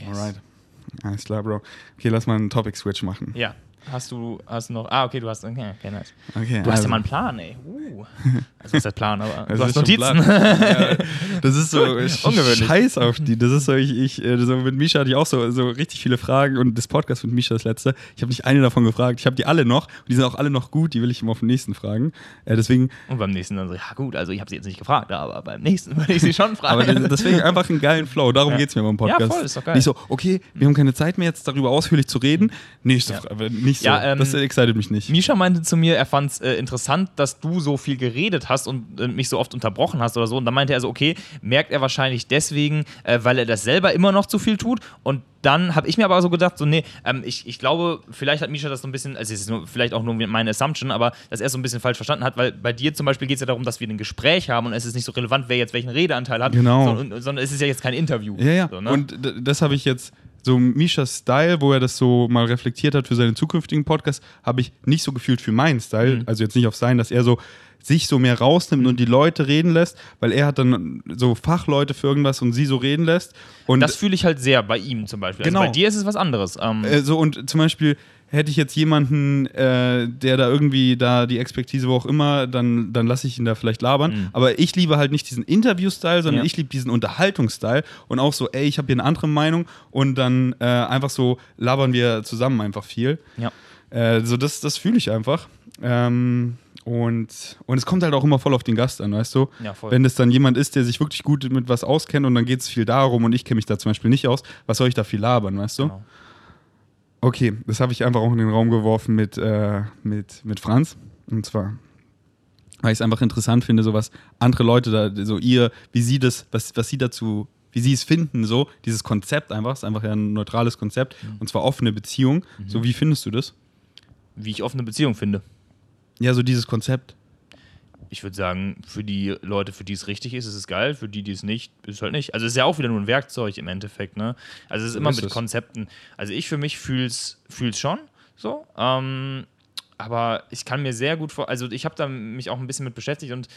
Alright. Alles klar, Bro. Okay, lass mal einen Topic-Switch machen. Ja. Hast du, hast du noch. Ah, okay, du hast. Okay, okay nice. Okay, Du hast also- ja mal einen Plan, ey. Uh. Also, ist der Plan? Aber Das du hast Notizen. Ja, das ist so Ungewöhnlich. scheiß auf die. Das ist so, ich, ich äh, so mit Misha hatte ich auch so, so richtig viele Fragen und das Podcast mit Misha das letzte. Ich habe nicht eine davon gefragt. Ich habe die alle noch und die sind auch alle noch gut. Die will ich immer auf den nächsten fragen. Äh, deswegen, Und beim nächsten dann so, ja gut, also ich habe sie jetzt nicht gefragt, aber beim nächsten würde ich sie schon aber fragen. deswegen einfach einen geilen Flow. Darum Ja. geht's mir beim Podcast. Ja, voll, ist doch geil. Nicht so, okay, wir haben keine Zeit mehr jetzt darüber ausführlich zu reden. Nächste Ja. Frage. Nicht so. Ja, ähm, das excited mich nicht. Misha meinte zu mir, er fand es äh, interessant, dass du so viel geredet hast und äh, mich so oft unterbrochen hast oder so. Und dann meinte er so, okay, merkt er wahrscheinlich deswegen, äh, weil er das selber immer noch zu viel tut. Und dann habe ich mir aber so gedacht, so, nee, ähm, ich, ich glaube, vielleicht hat Misha das so ein bisschen, also es ist nur, vielleicht auch nur meine Assumption, aber dass er es so ein bisschen falsch verstanden hat, weil bei dir zum Beispiel geht es ja darum, dass wir ein Gespräch haben und es ist nicht so relevant, wer jetzt welchen Redeanteil hat, Genau. sondern, sondern es ist ja jetzt kein Interview. Ja, ja. So, ne? Und das habe ich jetzt, so Mishas Style, wo er das so mal reflektiert hat für seinen zukünftigen Podcast, habe ich nicht so gefühlt für meinen Style. Mhm. Also jetzt nicht auf sein, dass er so sich so mehr rausnimmt und die Leute reden lässt, weil er hat dann so Fachleute für irgendwas und sie so reden lässt. Und das fühle ich halt sehr bei ihm zum Beispiel. Genau. Also bei dir ist es was anderes. Ähm, äh, so und zum Beispiel hätte ich jetzt jemanden, äh, der da irgendwie da die Expertise, wo auch immer, dann, dann lasse ich ihn da vielleicht labern. Mhm. Aber ich liebe halt nicht diesen Interview-Style, sondern Ja. ich liebe diesen Unterhaltungsstyle und auch so, ey, ich habe hier eine andere Meinung und dann äh, einfach so labern wir zusammen einfach viel. ja. Äh, so das, das fühle ich einfach. Ähm, und, und es kommt halt auch immer voll auf den Gast an, weißt du? Ja, voll. Wenn es dann jemand ist, der sich wirklich gut mit was auskennt und dann geht es viel darum und ich kenne mich da zum Beispiel nicht aus, was soll ich da viel labern, weißt du? Genau. Okay, das habe ich einfach auch in den Raum geworfen mit, äh, mit, mit Franz. Und zwar, weil ich es einfach interessant finde, so was andere Leute da, so ihr, wie sie das, was, was sie dazu, wie sie es finden, so, dieses Konzept einfach, ist einfach ja ein neutrales Konzept, und zwar offene Beziehung. So, wie findest du das? Wie ich offene Beziehung finde. Ja, so dieses Konzept. Ich würde sagen, für die Leute, für die es richtig ist, ist es geil. Für die, die es nicht, ist es halt nicht. Also es ist ja auch wieder nur ein Werkzeug im Endeffekt, ne? Also es ist immer ist mit es. Konzepten. Also ich für mich fühle es schon so. Ähm, aber ich kann mir sehr gut vor, also ich habe da mich auch ein bisschen mit beschäftigt und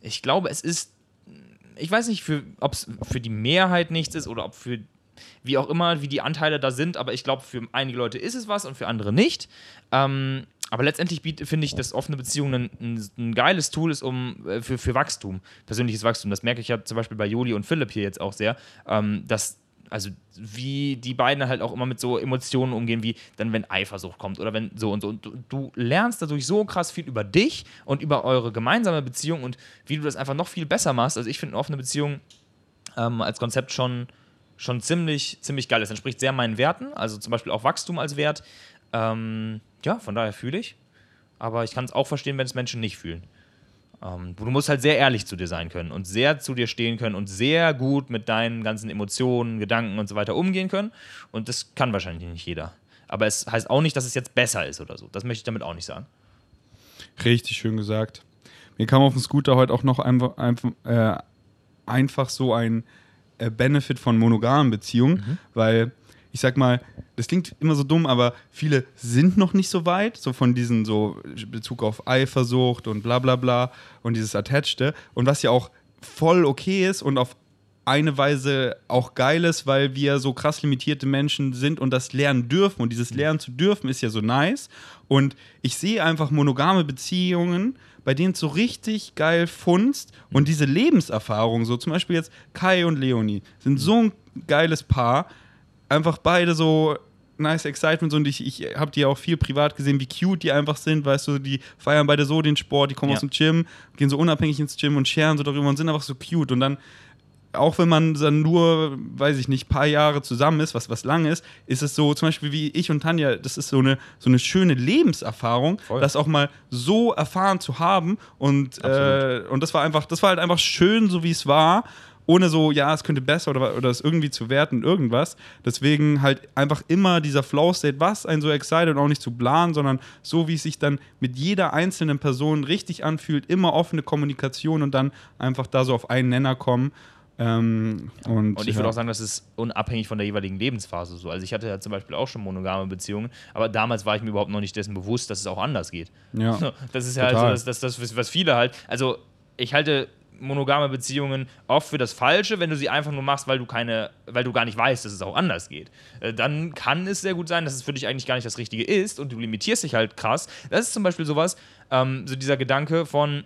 ich glaube, es ist, ich weiß nicht, ob es für die Mehrheit nichts ist oder ob für wie auch immer, wie die Anteile da sind, aber ich glaube, für einige Leute ist es was und für andere nicht. Ähm, aber letztendlich finde ich, dass offene Beziehungen ein, ein, geiles Tool ist um, äh, für, für Wachstum, persönliches Wachstum. Das merke ich ja zum Beispiel bei Joli und Philipp hier jetzt auch sehr, ähm, dass also wie die beiden halt auch immer mit so Emotionen umgehen, wie dann, wenn Eifersucht kommt oder wenn so und so. Und du, du lernst dadurch so krass viel über dich und über eure gemeinsame Beziehung und wie du das einfach noch viel besser machst. Also ich finde eine offene Beziehung ähm, als Konzept schon, schon ziemlich, ziemlich geil. Es entspricht sehr meinen Werten, also zum Beispiel auch Wachstum als Wert. Ähm, ja, von daher fühle ich. Aber ich kann es auch verstehen, wenn es Menschen nicht fühlen. Ähm, du musst halt sehr ehrlich zu dir sein können und sehr zu dir stehen können und sehr gut mit deinen ganzen Emotionen, Gedanken und so weiter umgehen können. Und das kann wahrscheinlich nicht jeder. Aber es heißt auch nicht, dass es jetzt besser ist oder so. Das möchte ich damit auch nicht sagen. Richtig schön gesagt. Mir kam auf dem Scooter heute auch noch einfach, einfach, äh, einfach so ein äh, Benefit von monogamen Beziehungen, weil ich sag mal, das klingt immer so dumm, aber viele sind noch nicht so weit, so von diesen so Bezug auf Eifersucht und bla bla bla und dieses Attached und was ja auch voll okay ist und auf eine Weise auch geil ist, weil wir so krass limitierte Menschen sind und das lernen dürfen. Und dieses Lernen zu dürfen ist ja so nice. Und ich sehe einfach monogame Beziehungen, bei denen es so richtig geil funzt und diese Lebenserfahrung, so zum Beispiel jetzt Kai und Leonie, sind so ein geiles Paar. Einfach beide so nice Excitement und ich, ich habe die auch viel privat gesehen, wie cute die einfach sind, weißt du, die feiern beide so den Sport, die kommen Ja. aus dem Gym, gehen so unabhängig ins Gym und scheren so darüber und sind einfach so cute und dann auch wenn man dann nur, weiß ich nicht, paar Jahre zusammen ist, was, was lang ist, ist es so, zum Beispiel wie ich und Tanja, das ist so eine, so eine schöne Lebenserfahrung, Voll. das auch mal so erfahren zu haben. Und, äh, und das war einfach, das war halt einfach schön, so wie es war, ohne so, ja, es könnte besser oder, oder es irgendwie zu werten, irgendwas. Deswegen halt einfach immer dieser Flow-State, was einen so excited und auch nicht zu planen, sondern so, wie es sich dann mit jeder einzelnen Person richtig anfühlt, immer offene Kommunikation und dann einfach da so auf einen Nenner kommen. Ähm, und Und ich ja. würde auch sagen, das ist unabhängig von der jeweiligen Lebensphase so. Also ich hatte ja zum Beispiel auch schon monogame Beziehungen, aber damals war ich mir überhaupt noch nicht dessen bewusst, dass es auch anders geht. Ja. Das ist ja halt so, das, das, was viele halt, also ich halte monogame Beziehungen oft für das Falsche, wenn du sie einfach nur machst, weil du keine, weil du gar nicht weißt, dass es auch anders geht. Äh, Dann kann es sehr gut sein, dass es für dich eigentlich gar nicht das Richtige ist und du limitierst dich halt krass. Das ist zum Beispiel sowas, ähm, so dieser Gedanke von,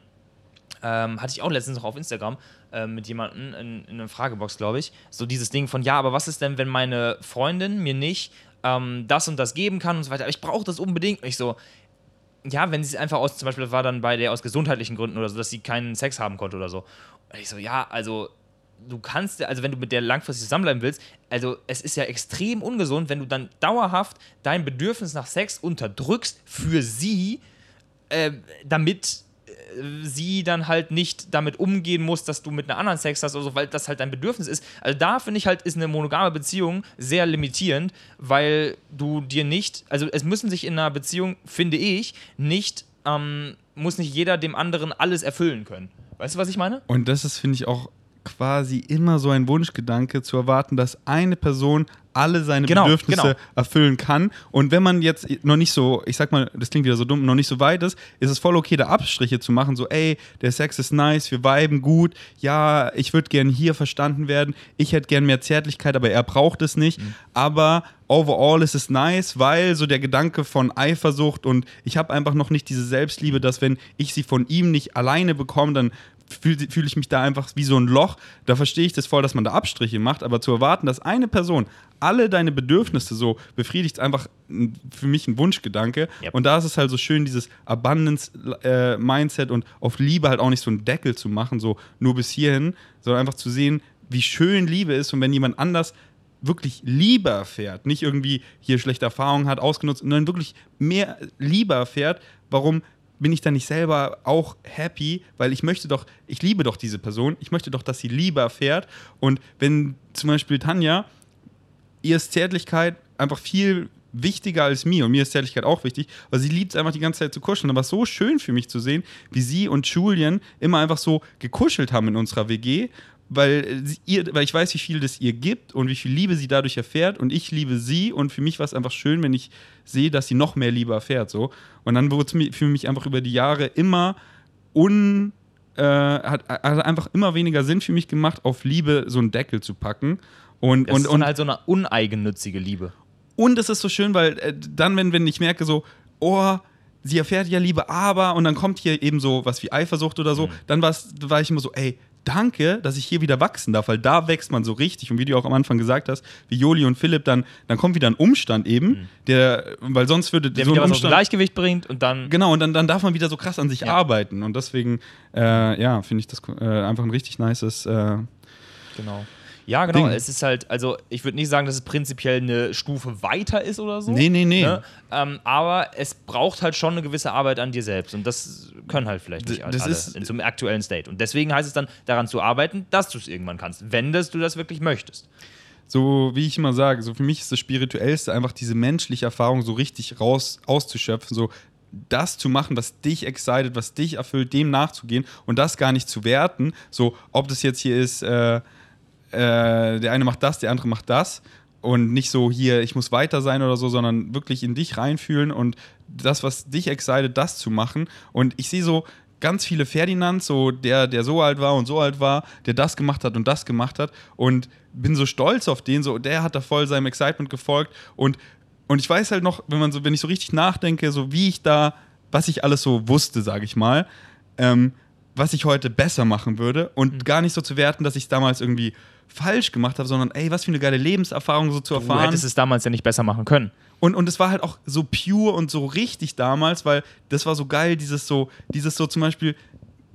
ähm, hatte ich auch letztens noch auf Instagram äh, mit jemandem in, in einer Fragebox, glaube ich, so dieses Ding von, ja, aber was ist denn, wenn meine Freundin mir nicht ähm, das und das geben kann und so weiter, aber ich brauche das unbedingt. Und ich so, ja, wenn sie es einfach aus, zum Beispiel war dann bei der aus gesundheitlichen Gründen oder so, dass sie keinen Sex haben konnte oder so. Und ich so, ja, also du kannst, also wenn du mit der langfristig zusammenbleiben willst, also es ist ja extrem ungesund, wenn du dann dauerhaft dein Bedürfnis nach Sex unterdrückst für sie, äh, damit sie dann halt nicht damit umgehen muss, dass du mit einer anderen Sex hast oder so, weil das halt dein Bedürfnis ist. Also da finde ich halt, ist eine monogame Beziehung sehr limitierend, weil du dir nicht, also es müssen sich in einer Beziehung, finde ich, nicht, ähm, muss nicht jeder dem anderen alles erfüllen können. Weißt du, was ich meine? Und das ist, finde ich, auch quasi immer so ein Wunschgedanke, zu erwarten, dass eine Person alle seine Genau, Bedürfnisse genau. erfüllen kann. Und wenn man jetzt noch nicht so, ich sag mal, das klingt wieder so dumm, noch nicht so weit ist, ist es voll okay, da Abstriche zu machen. So, ey, der Sex ist nice, wir viben gut. Ja, ich würde gern hier verstanden werden. Ich hätte gern mehr Zärtlichkeit, aber er braucht es nicht. Mhm. Aber overall ist es nice, weil so der Gedanke von Eifersucht und ich habe einfach noch nicht diese Selbstliebe, dass wenn ich sie von ihm nicht alleine bekomme, dann fühle fühl ich mich da einfach wie so ein Loch. Da verstehe ich das voll, dass man da Abstriche macht, aber zu erwarten, dass eine Person alle deine Bedürfnisse so befriedigt, ist einfach ein- für mich ein Wunschgedanke. Yep. Und da ist es halt so schön, dieses Abundance-Mindset und auf Liebe halt auch nicht so einen Deckel zu machen, so nur bis hierhin, sondern einfach zu sehen, wie schön Liebe ist und wenn jemand anders wirklich Liebe erfährt, nicht irgendwie hier schlechte Erfahrungen hat, ausgenutzt, sondern wirklich mehr Liebe erfährt, warum bin ich dann nicht selber auch happy, weil ich möchte doch, ich liebe doch diese Person, ich möchte doch, dass sie Liebe erfährt und wenn zum Beispiel Tanja, ihr ist Zärtlichkeit einfach viel wichtiger als mir und mir ist Zärtlichkeit auch wichtig, weil sie liebt es einfach die ganze Zeit zu kuscheln. Aber es war so schön für mich zu sehen, wie sie und Julian immer einfach so gekuschelt haben in unserer WG, weil, sie, ihr, weil ich weiß, wie viel das ihr gibt und wie viel Liebe sie dadurch erfährt und ich liebe sie und für mich war es einfach schön, wenn ich sehe, dass sie noch mehr Liebe erfährt. So. Und dann wurde es für mich einfach über die Jahre immer un, äh, hat, hat einfach immer weniger Sinn für mich gemacht, auf Liebe so einen Deckel zu packen. Und, Das und, ist und, dann halt so eine uneigennützige Liebe. und es ist so schön, weil äh, dann, wenn, wenn ich merke, so, oh, sie erfährt ja Liebe, aber, und dann kommt hier eben so was wie Eifersucht oder so, dann war's, war ich immer so, ey, danke, dass ich hier wieder wachsen darf, weil da wächst man so richtig. Und wie du auch am Anfang gesagt hast, wie Joli und Philipp, dann, dann kommt wieder ein Umstand eben, der, weil sonst würde Der so ein wieder dem Umstand. Gleichgewicht bringt und dann. Genau, und dann, dann darf man wieder so krass an sich Ja. arbeiten. Und deswegen, äh, ja, finde ich das äh, einfach ein richtig nices. Äh, Genau. Ja, genau. Ding. Es ist halt, also ich würde nicht sagen, dass es prinzipiell eine Stufe weiter ist oder so. Nee, nee, nee. Ne? Ähm, aber es braucht halt schon eine gewisse Arbeit an dir selbst. Und das können halt vielleicht nicht D- alle das ist- in so einem aktuellen State. Und deswegen heißt es dann, daran zu arbeiten, dass du es irgendwann kannst, wenn das, du das wirklich möchtest. so wie ich immer sage, so für mich ist das Spirituellste einfach diese menschliche Erfahrung so richtig raus auszuschöpfen, so das zu machen, was dich excited, was dich erfüllt, dem nachzugehen und das gar nicht zu werten, so ob das jetzt hier ist, äh, äh, der eine macht das, der andere macht das. Und nicht so hier, ich muss weiter sein oder so, sondern wirklich in dich reinfühlen und das, was dich excited, das zu machen. Und ich sehe so ganz viele Ferdinands, so der, der so alt war und so alt war, der das gemacht hat und das gemacht hat. Und bin so stolz auf den, so der hat da voll seinem Excitement gefolgt. Und und ich weiß halt noch, wenn man so, wenn ich so richtig nachdenke, so wie ich da, was ich alles so wusste, sage ich mal, ähm, was ich heute besser machen würde und gar nicht so zu werten, dass ich es damals irgendwie falsch gemacht habe, sondern ey, was für eine geile Lebenserfahrung so zu Du erfahren. hättest es damals ja nicht besser machen können. Und, und es war halt auch so pure und so richtig damals, weil das war so geil, dieses so, dieses so zum Beispiel,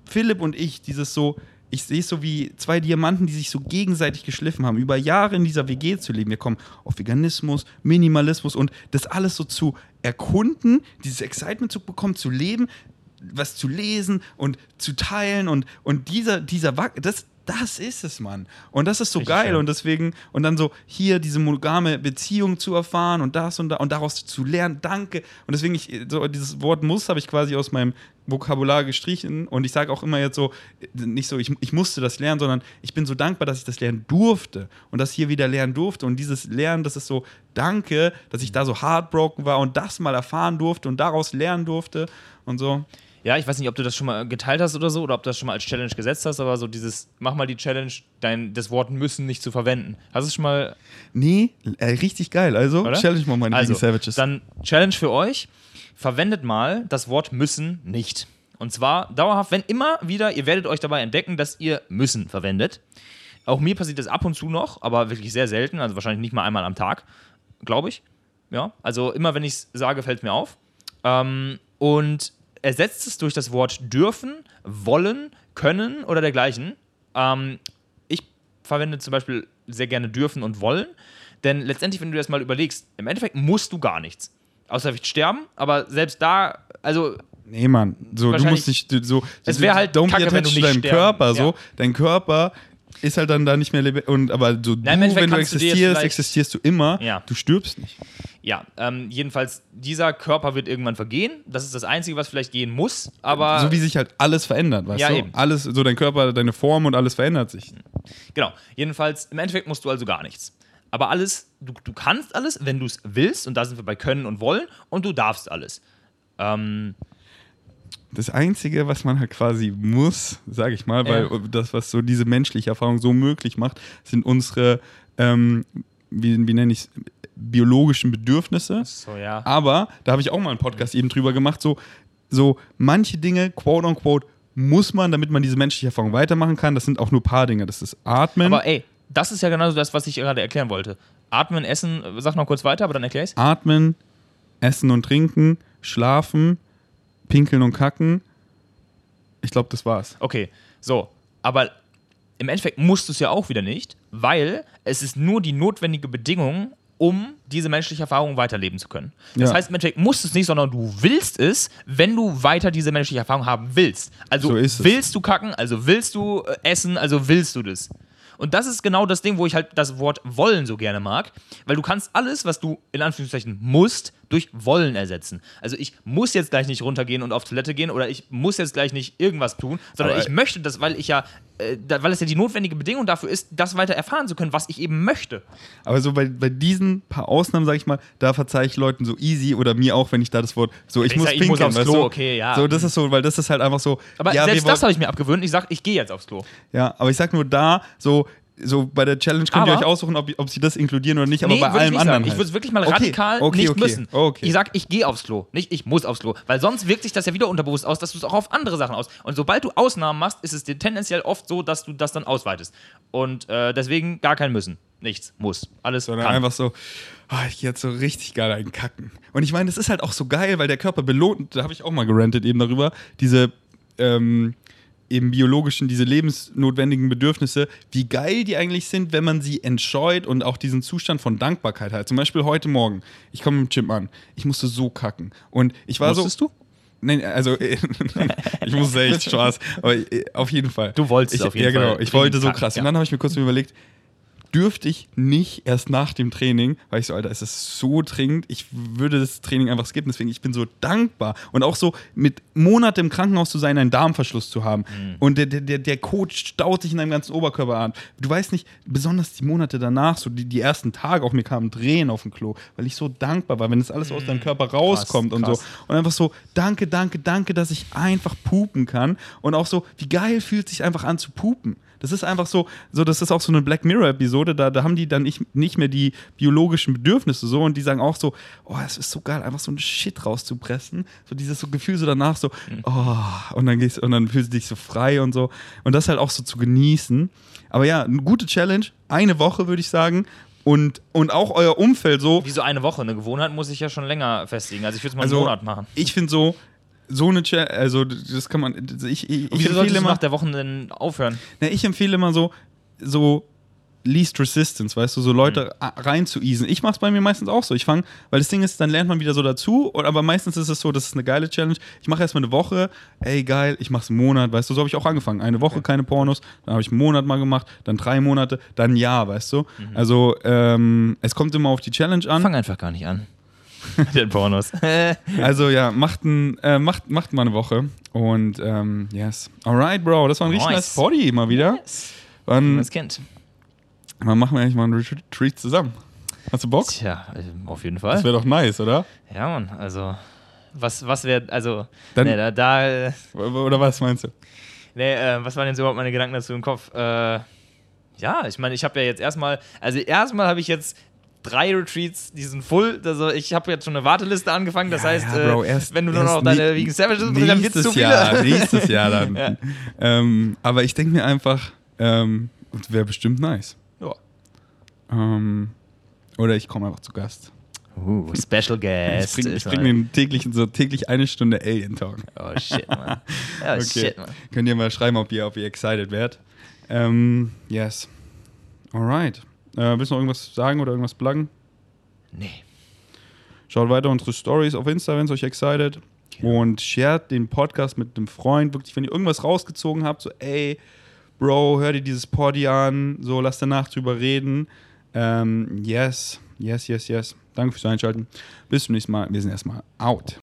Philipp und ich, dieses so, ich sehe es so wie zwei Diamanten, die sich so gegenseitig geschliffen haben, über Jahre in dieser WG zu leben. Wir kommen auf Veganismus, Minimalismus und das alles so zu erkunden, dieses Excitement zu bekommen, zu leben, was zu lesen und zu teilen und, und dieser, dieser, das, das ist es, Mann. Und das ist so Richtig geil schön. und deswegen, und dann so hier diese monogame Beziehung zu erfahren und das und da und daraus zu lernen, danke. Und deswegen, ich, so dieses Wort muss habe ich quasi aus meinem Vokabular gestrichen und ich sage auch immer jetzt so, nicht so, ich, ich musste das lernen, sondern ich bin so dankbar, dass ich das lernen durfte und das hier wieder lernen durfte. Und dieses Lernen, das ist so, danke, dass ich da so heartbroken war und das mal erfahren durfte und daraus lernen durfte und so. Ja, ich weiß nicht, ob du das schon mal geteilt hast oder so, oder ob du das schon mal als Challenge gesetzt hast, aber so dieses, mach mal die Challenge, dein, das Wort müssen nicht zu verwenden. Hast du es schon mal Nee, äh, richtig geil. Also, Oder? challenge mal meine Also, Savages. dann Challenge für euch. Verwendet mal das Wort müssen nicht. Und zwar dauerhaft, wenn immer wieder, ihr werdet euch dabei entdecken, dass ihr müssen verwendet. Auch mir passiert das ab und zu noch, aber wirklich sehr selten, also wahrscheinlich nicht mal einmal am Tag, glaube ich. Ja, also immer wenn ich es sage, fällt es mir auf. Ähm, und ersetzt es durch das Wort dürfen, wollen, können oder dergleichen. Ähm, ich verwende zum Beispiel sehr gerne dürfen und wollen, denn letztendlich, wenn du das mal überlegst, im Endeffekt musst du gar nichts. Außer vielleicht sterben, aber selbst da, also Nee, Mann. So, du musst nicht du- so. Es wär halt don't be kacke, wenn attached du nicht deinem sterben- Körper. So, ja. dein Körper ist halt dann da nicht mehr lebendig. Und aber so du, im Endeffekt wenn du du existierst, existierst du immer. Ja. Du stirbst nicht. Ja, ähm, jedenfalls, dieser Körper wird irgendwann vergehen. Das ist das Einzige, was vielleicht gehen muss. Aber so wie sich halt alles verändert, weißt Ja, du? eben. Alles, so dein Körper, deine Form und alles verändert sich. Genau. Jedenfalls, im Endeffekt musst du also gar nichts. Aber alles, du, du kannst alles, wenn du es willst. Und da sind wir bei können und wollen. Und du darfst alles. Ähm, Das Einzige, was man halt quasi muss, sage ich mal, weil Ja. das, was so diese menschliche Erfahrung so möglich macht, sind unsere, ähm, wie, wie nenne ich es, biologischen Bedürfnisse. so, ja. Aber da habe ich auch mal einen Podcast eben drüber gemacht, so, so manche Dinge, quote unquote, muss man, damit man diese menschliche Erfahrung weitermachen kann. Das sind auch nur ein paar Dinge. Das ist Atmen, Aber ey, das ist ja genau das, was ich gerade erklären wollte. Atmen, essen, sag noch kurz weiter, aber dann erklär ich's. Atmen, Essen und Trinken, Schlafen, Pinkeln und Kacken. Ich glaube, das war's. Okay, so. Aber im Endeffekt musst du es ja auch wieder nicht, weil es ist nur die notwendige Bedingung, um diese menschliche Erfahrung weiterleben zu können. Das Ja. heißt, im Endeffekt musst du es nicht, sondern du willst es, wenn du weiter diese menschliche Erfahrung haben willst. Also So willst du kacken, also willst du äh, essen, also willst du das. Und das ist genau das Ding, wo ich halt das Wort wollen so gerne mag, weil du kannst alles, was du in Anführungszeichen musst, durch wollen ersetzen. Also ich muss jetzt gleich nicht runtergehen und auf Toilette gehen oder ich muss jetzt gleich nicht irgendwas tun, sondern Aber- ich möchte das, weil ich ja, äh, da, weil es ja die notwendige Bedingung dafür ist, das weiter erfahren zu können, was ich eben möchte. Aber so bei, bei diesen paar Ausnahmen, sag ich mal, da verzeihe ich Leuten so easy oder mir auch, wenn ich da das Wort so, ich Ich muss sag, ich pinkeln, muss aufs Klo, du? okay, ja. So, das ist so, weil das ist halt einfach so. Aber ja, selbst das habe ich mir abgewöhnt. Ich sage, ich gehe jetzt aufs Klo. Ja, aber ich sag nur da, so, so bei der Challenge könnt ihr Aber- euch aussuchen, ob, ob sie das inkludieren oder nicht, aber nee, bei ich allem anderen. sagen. Ich halt. würde es wirklich mal Okay, radikal okay, nicht okay, müssen. Ich sag, ich gehe aufs Klo, nicht ich muss aufs Klo. Weil sonst wirkt sich das ja wieder unterbewusst aus, dass du es auch auf andere Sachen aus. Und sobald du Ausnahmen machst, ist es dir tendenziell oft so, dass du das dann ausweitest. Und äh, deswegen gar kein Müssen. Nichts. Muss. Alles sondern kann. einfach so, ah, ich gehe jetzt so richtig geil einkacken. Und ich meine, das ist halt auch so geil, weil der Körper belohnt, da habe ich auch mal gerantet eben darüber, diese ähm, eben biologischen, diese lebensnotwendigen Bedürfnisse, wie geil die eigentlich sind, wenn man sie entscheut und auch diesen Zustand von Dankbarkeit hat. Zum Beispiel heute Morgen, ich komme im Gym an, ich musste so kacken. Und ich war Musstest so. du? Nein, also ich musste echt Spaß, aber äh, auf jeden Fall. Du wolltest ich, auf jeden ja, genau, Fall ich wollte so krass. kacken, Und dann habe ich mir kurz überlegt, dürfte ich nicht erst nach dem Training, weil ich so, Alter, es ist so dringend, ich würde das Training einfach skippen, deswegen ich bin so dankbar und auch so mit Monate im Krankenhaus zu sein, einen Darmverschluss zu haben Mhm. und der, der, der, Coach staut sich in deinem ganzen Oberkörper an. Du weißt nicht, besonders die Monate danach, so die, die ersten Tage, auch mir kamen Tränen auf dem Klo, weil ich so dankbar war, wenn das alles aus deinem Körper rauskommt und so Mhm. krass. und einfach so, danke, danke, danke, dass ich einfach pupen kann und auch so, wie geil fühlt sich einfach an zu pupen. Das ist einfach so, so das ist auch so eine Black Mirror-Episode, da, da haben die dann nicht, nicht mehr die biologischen Bedürfnisse so und die sagen auch so, oh, es ist so geil, einfach so ein Shit rauszupressen. So dieses so Gefühl so danach so, oh, und dann gehst und dann fühlst du dich so frei und so. Und das halt auch so zu genießen. Aber ja, eine gute Challenge, eine Woche würde ich sagen. Und, und auch euer Umfeld so, Wie so eine Woche. Eine Gewohnheit muss ich ja schon länger festlegen. Also ich würde es mal Also, einen Monat machen. ich finde so, so eine Challenge, also das kann man, ich, ich, ich empfehle immer, nach der Woche denn aufhören? Ne, ich empfehle immer so, so Least Resistance, weißt du, so Leute Mhm. rein zu easen. Ich mache es bei mir meistens auch so. Ich fange, weil das Ding ist, dann lernt man wieder so dazu, und, aber meistens ist es so, das ist eine geile Challenge. Ich mache erstmal eine Woche, ey geil, ich mache es einen Monat, weißt du, so habe ich auch angefangen. Eine Woche keine Pornos, dann habe ich einen Monat mal gemacht, dann drei Monate, dann ein Jahr, weißt du. Mhm. Also ähm, es kommt immer auf die Challenge an. Fang einfach gar nicht an. Den Pornos. Also ja, macht, ein, äh, macht, macht mal eine Woche und ähm, yes. Alright, Bro, das war ein richtig Nice. nice Body mal wieder. Wann, Das Kind. wann machen wir eigentlich mal einen Retreat zusammen? Hast du Bock? Tja, äh, auf jeden Das Fall. wäre doch nice, oder? Ja, Mann, also. Was, was wäre, also. Dann- nee, da, da, Oder was meinst du? nee, äh, was waren jetzt überhaupt meine Gedanken dazu im Kopf? Äh, ja, ich meine, ich habe ja jetzt erstmal, also erstmal habe ich jetzt drei Retreats, die sind full. Also ich habe jetzt schon eine Warteliste angefangen. Das Ja, heißt, ja, Bro, äh, erst- wenn du nur noch deine Vegan Savages bist, dann wird es zu Nächstes viele. Jahr, nächstes Jahr dann. Ja. ähm, aber ich denke mir einfach, ähm, wäre bestimmt nice. Ja. Ähm, oder ich komme einfach zu Gast. Uh, Special Ich Guest. bringe ist bring den täglich, so täglich eine Stunde Alien Talk. Oh shit, Mann. Oh Okay. shit, Mann. Könnt ihr mal schreiben, ob ihr, ob ihr excited werdet. Ähm, yes. Alright. Äh, willst du noch irgendwas sagen oder irgendwas pluggen? Nee. Schaut weiter unsere Stories auf Insta, wenn es euch excited. Und shared den Podcast mit einem Freund. Wirklich, wenn ihr irgendwas rausgezogen habt, so, ey, Bro, hör dir dieses Poddy an, so, lass danach drüber reden. Ähm, yes, yes, yes, yes. Danke fürs Einschalten. Bis zum nächsten Mal. Wir sind erstmal out.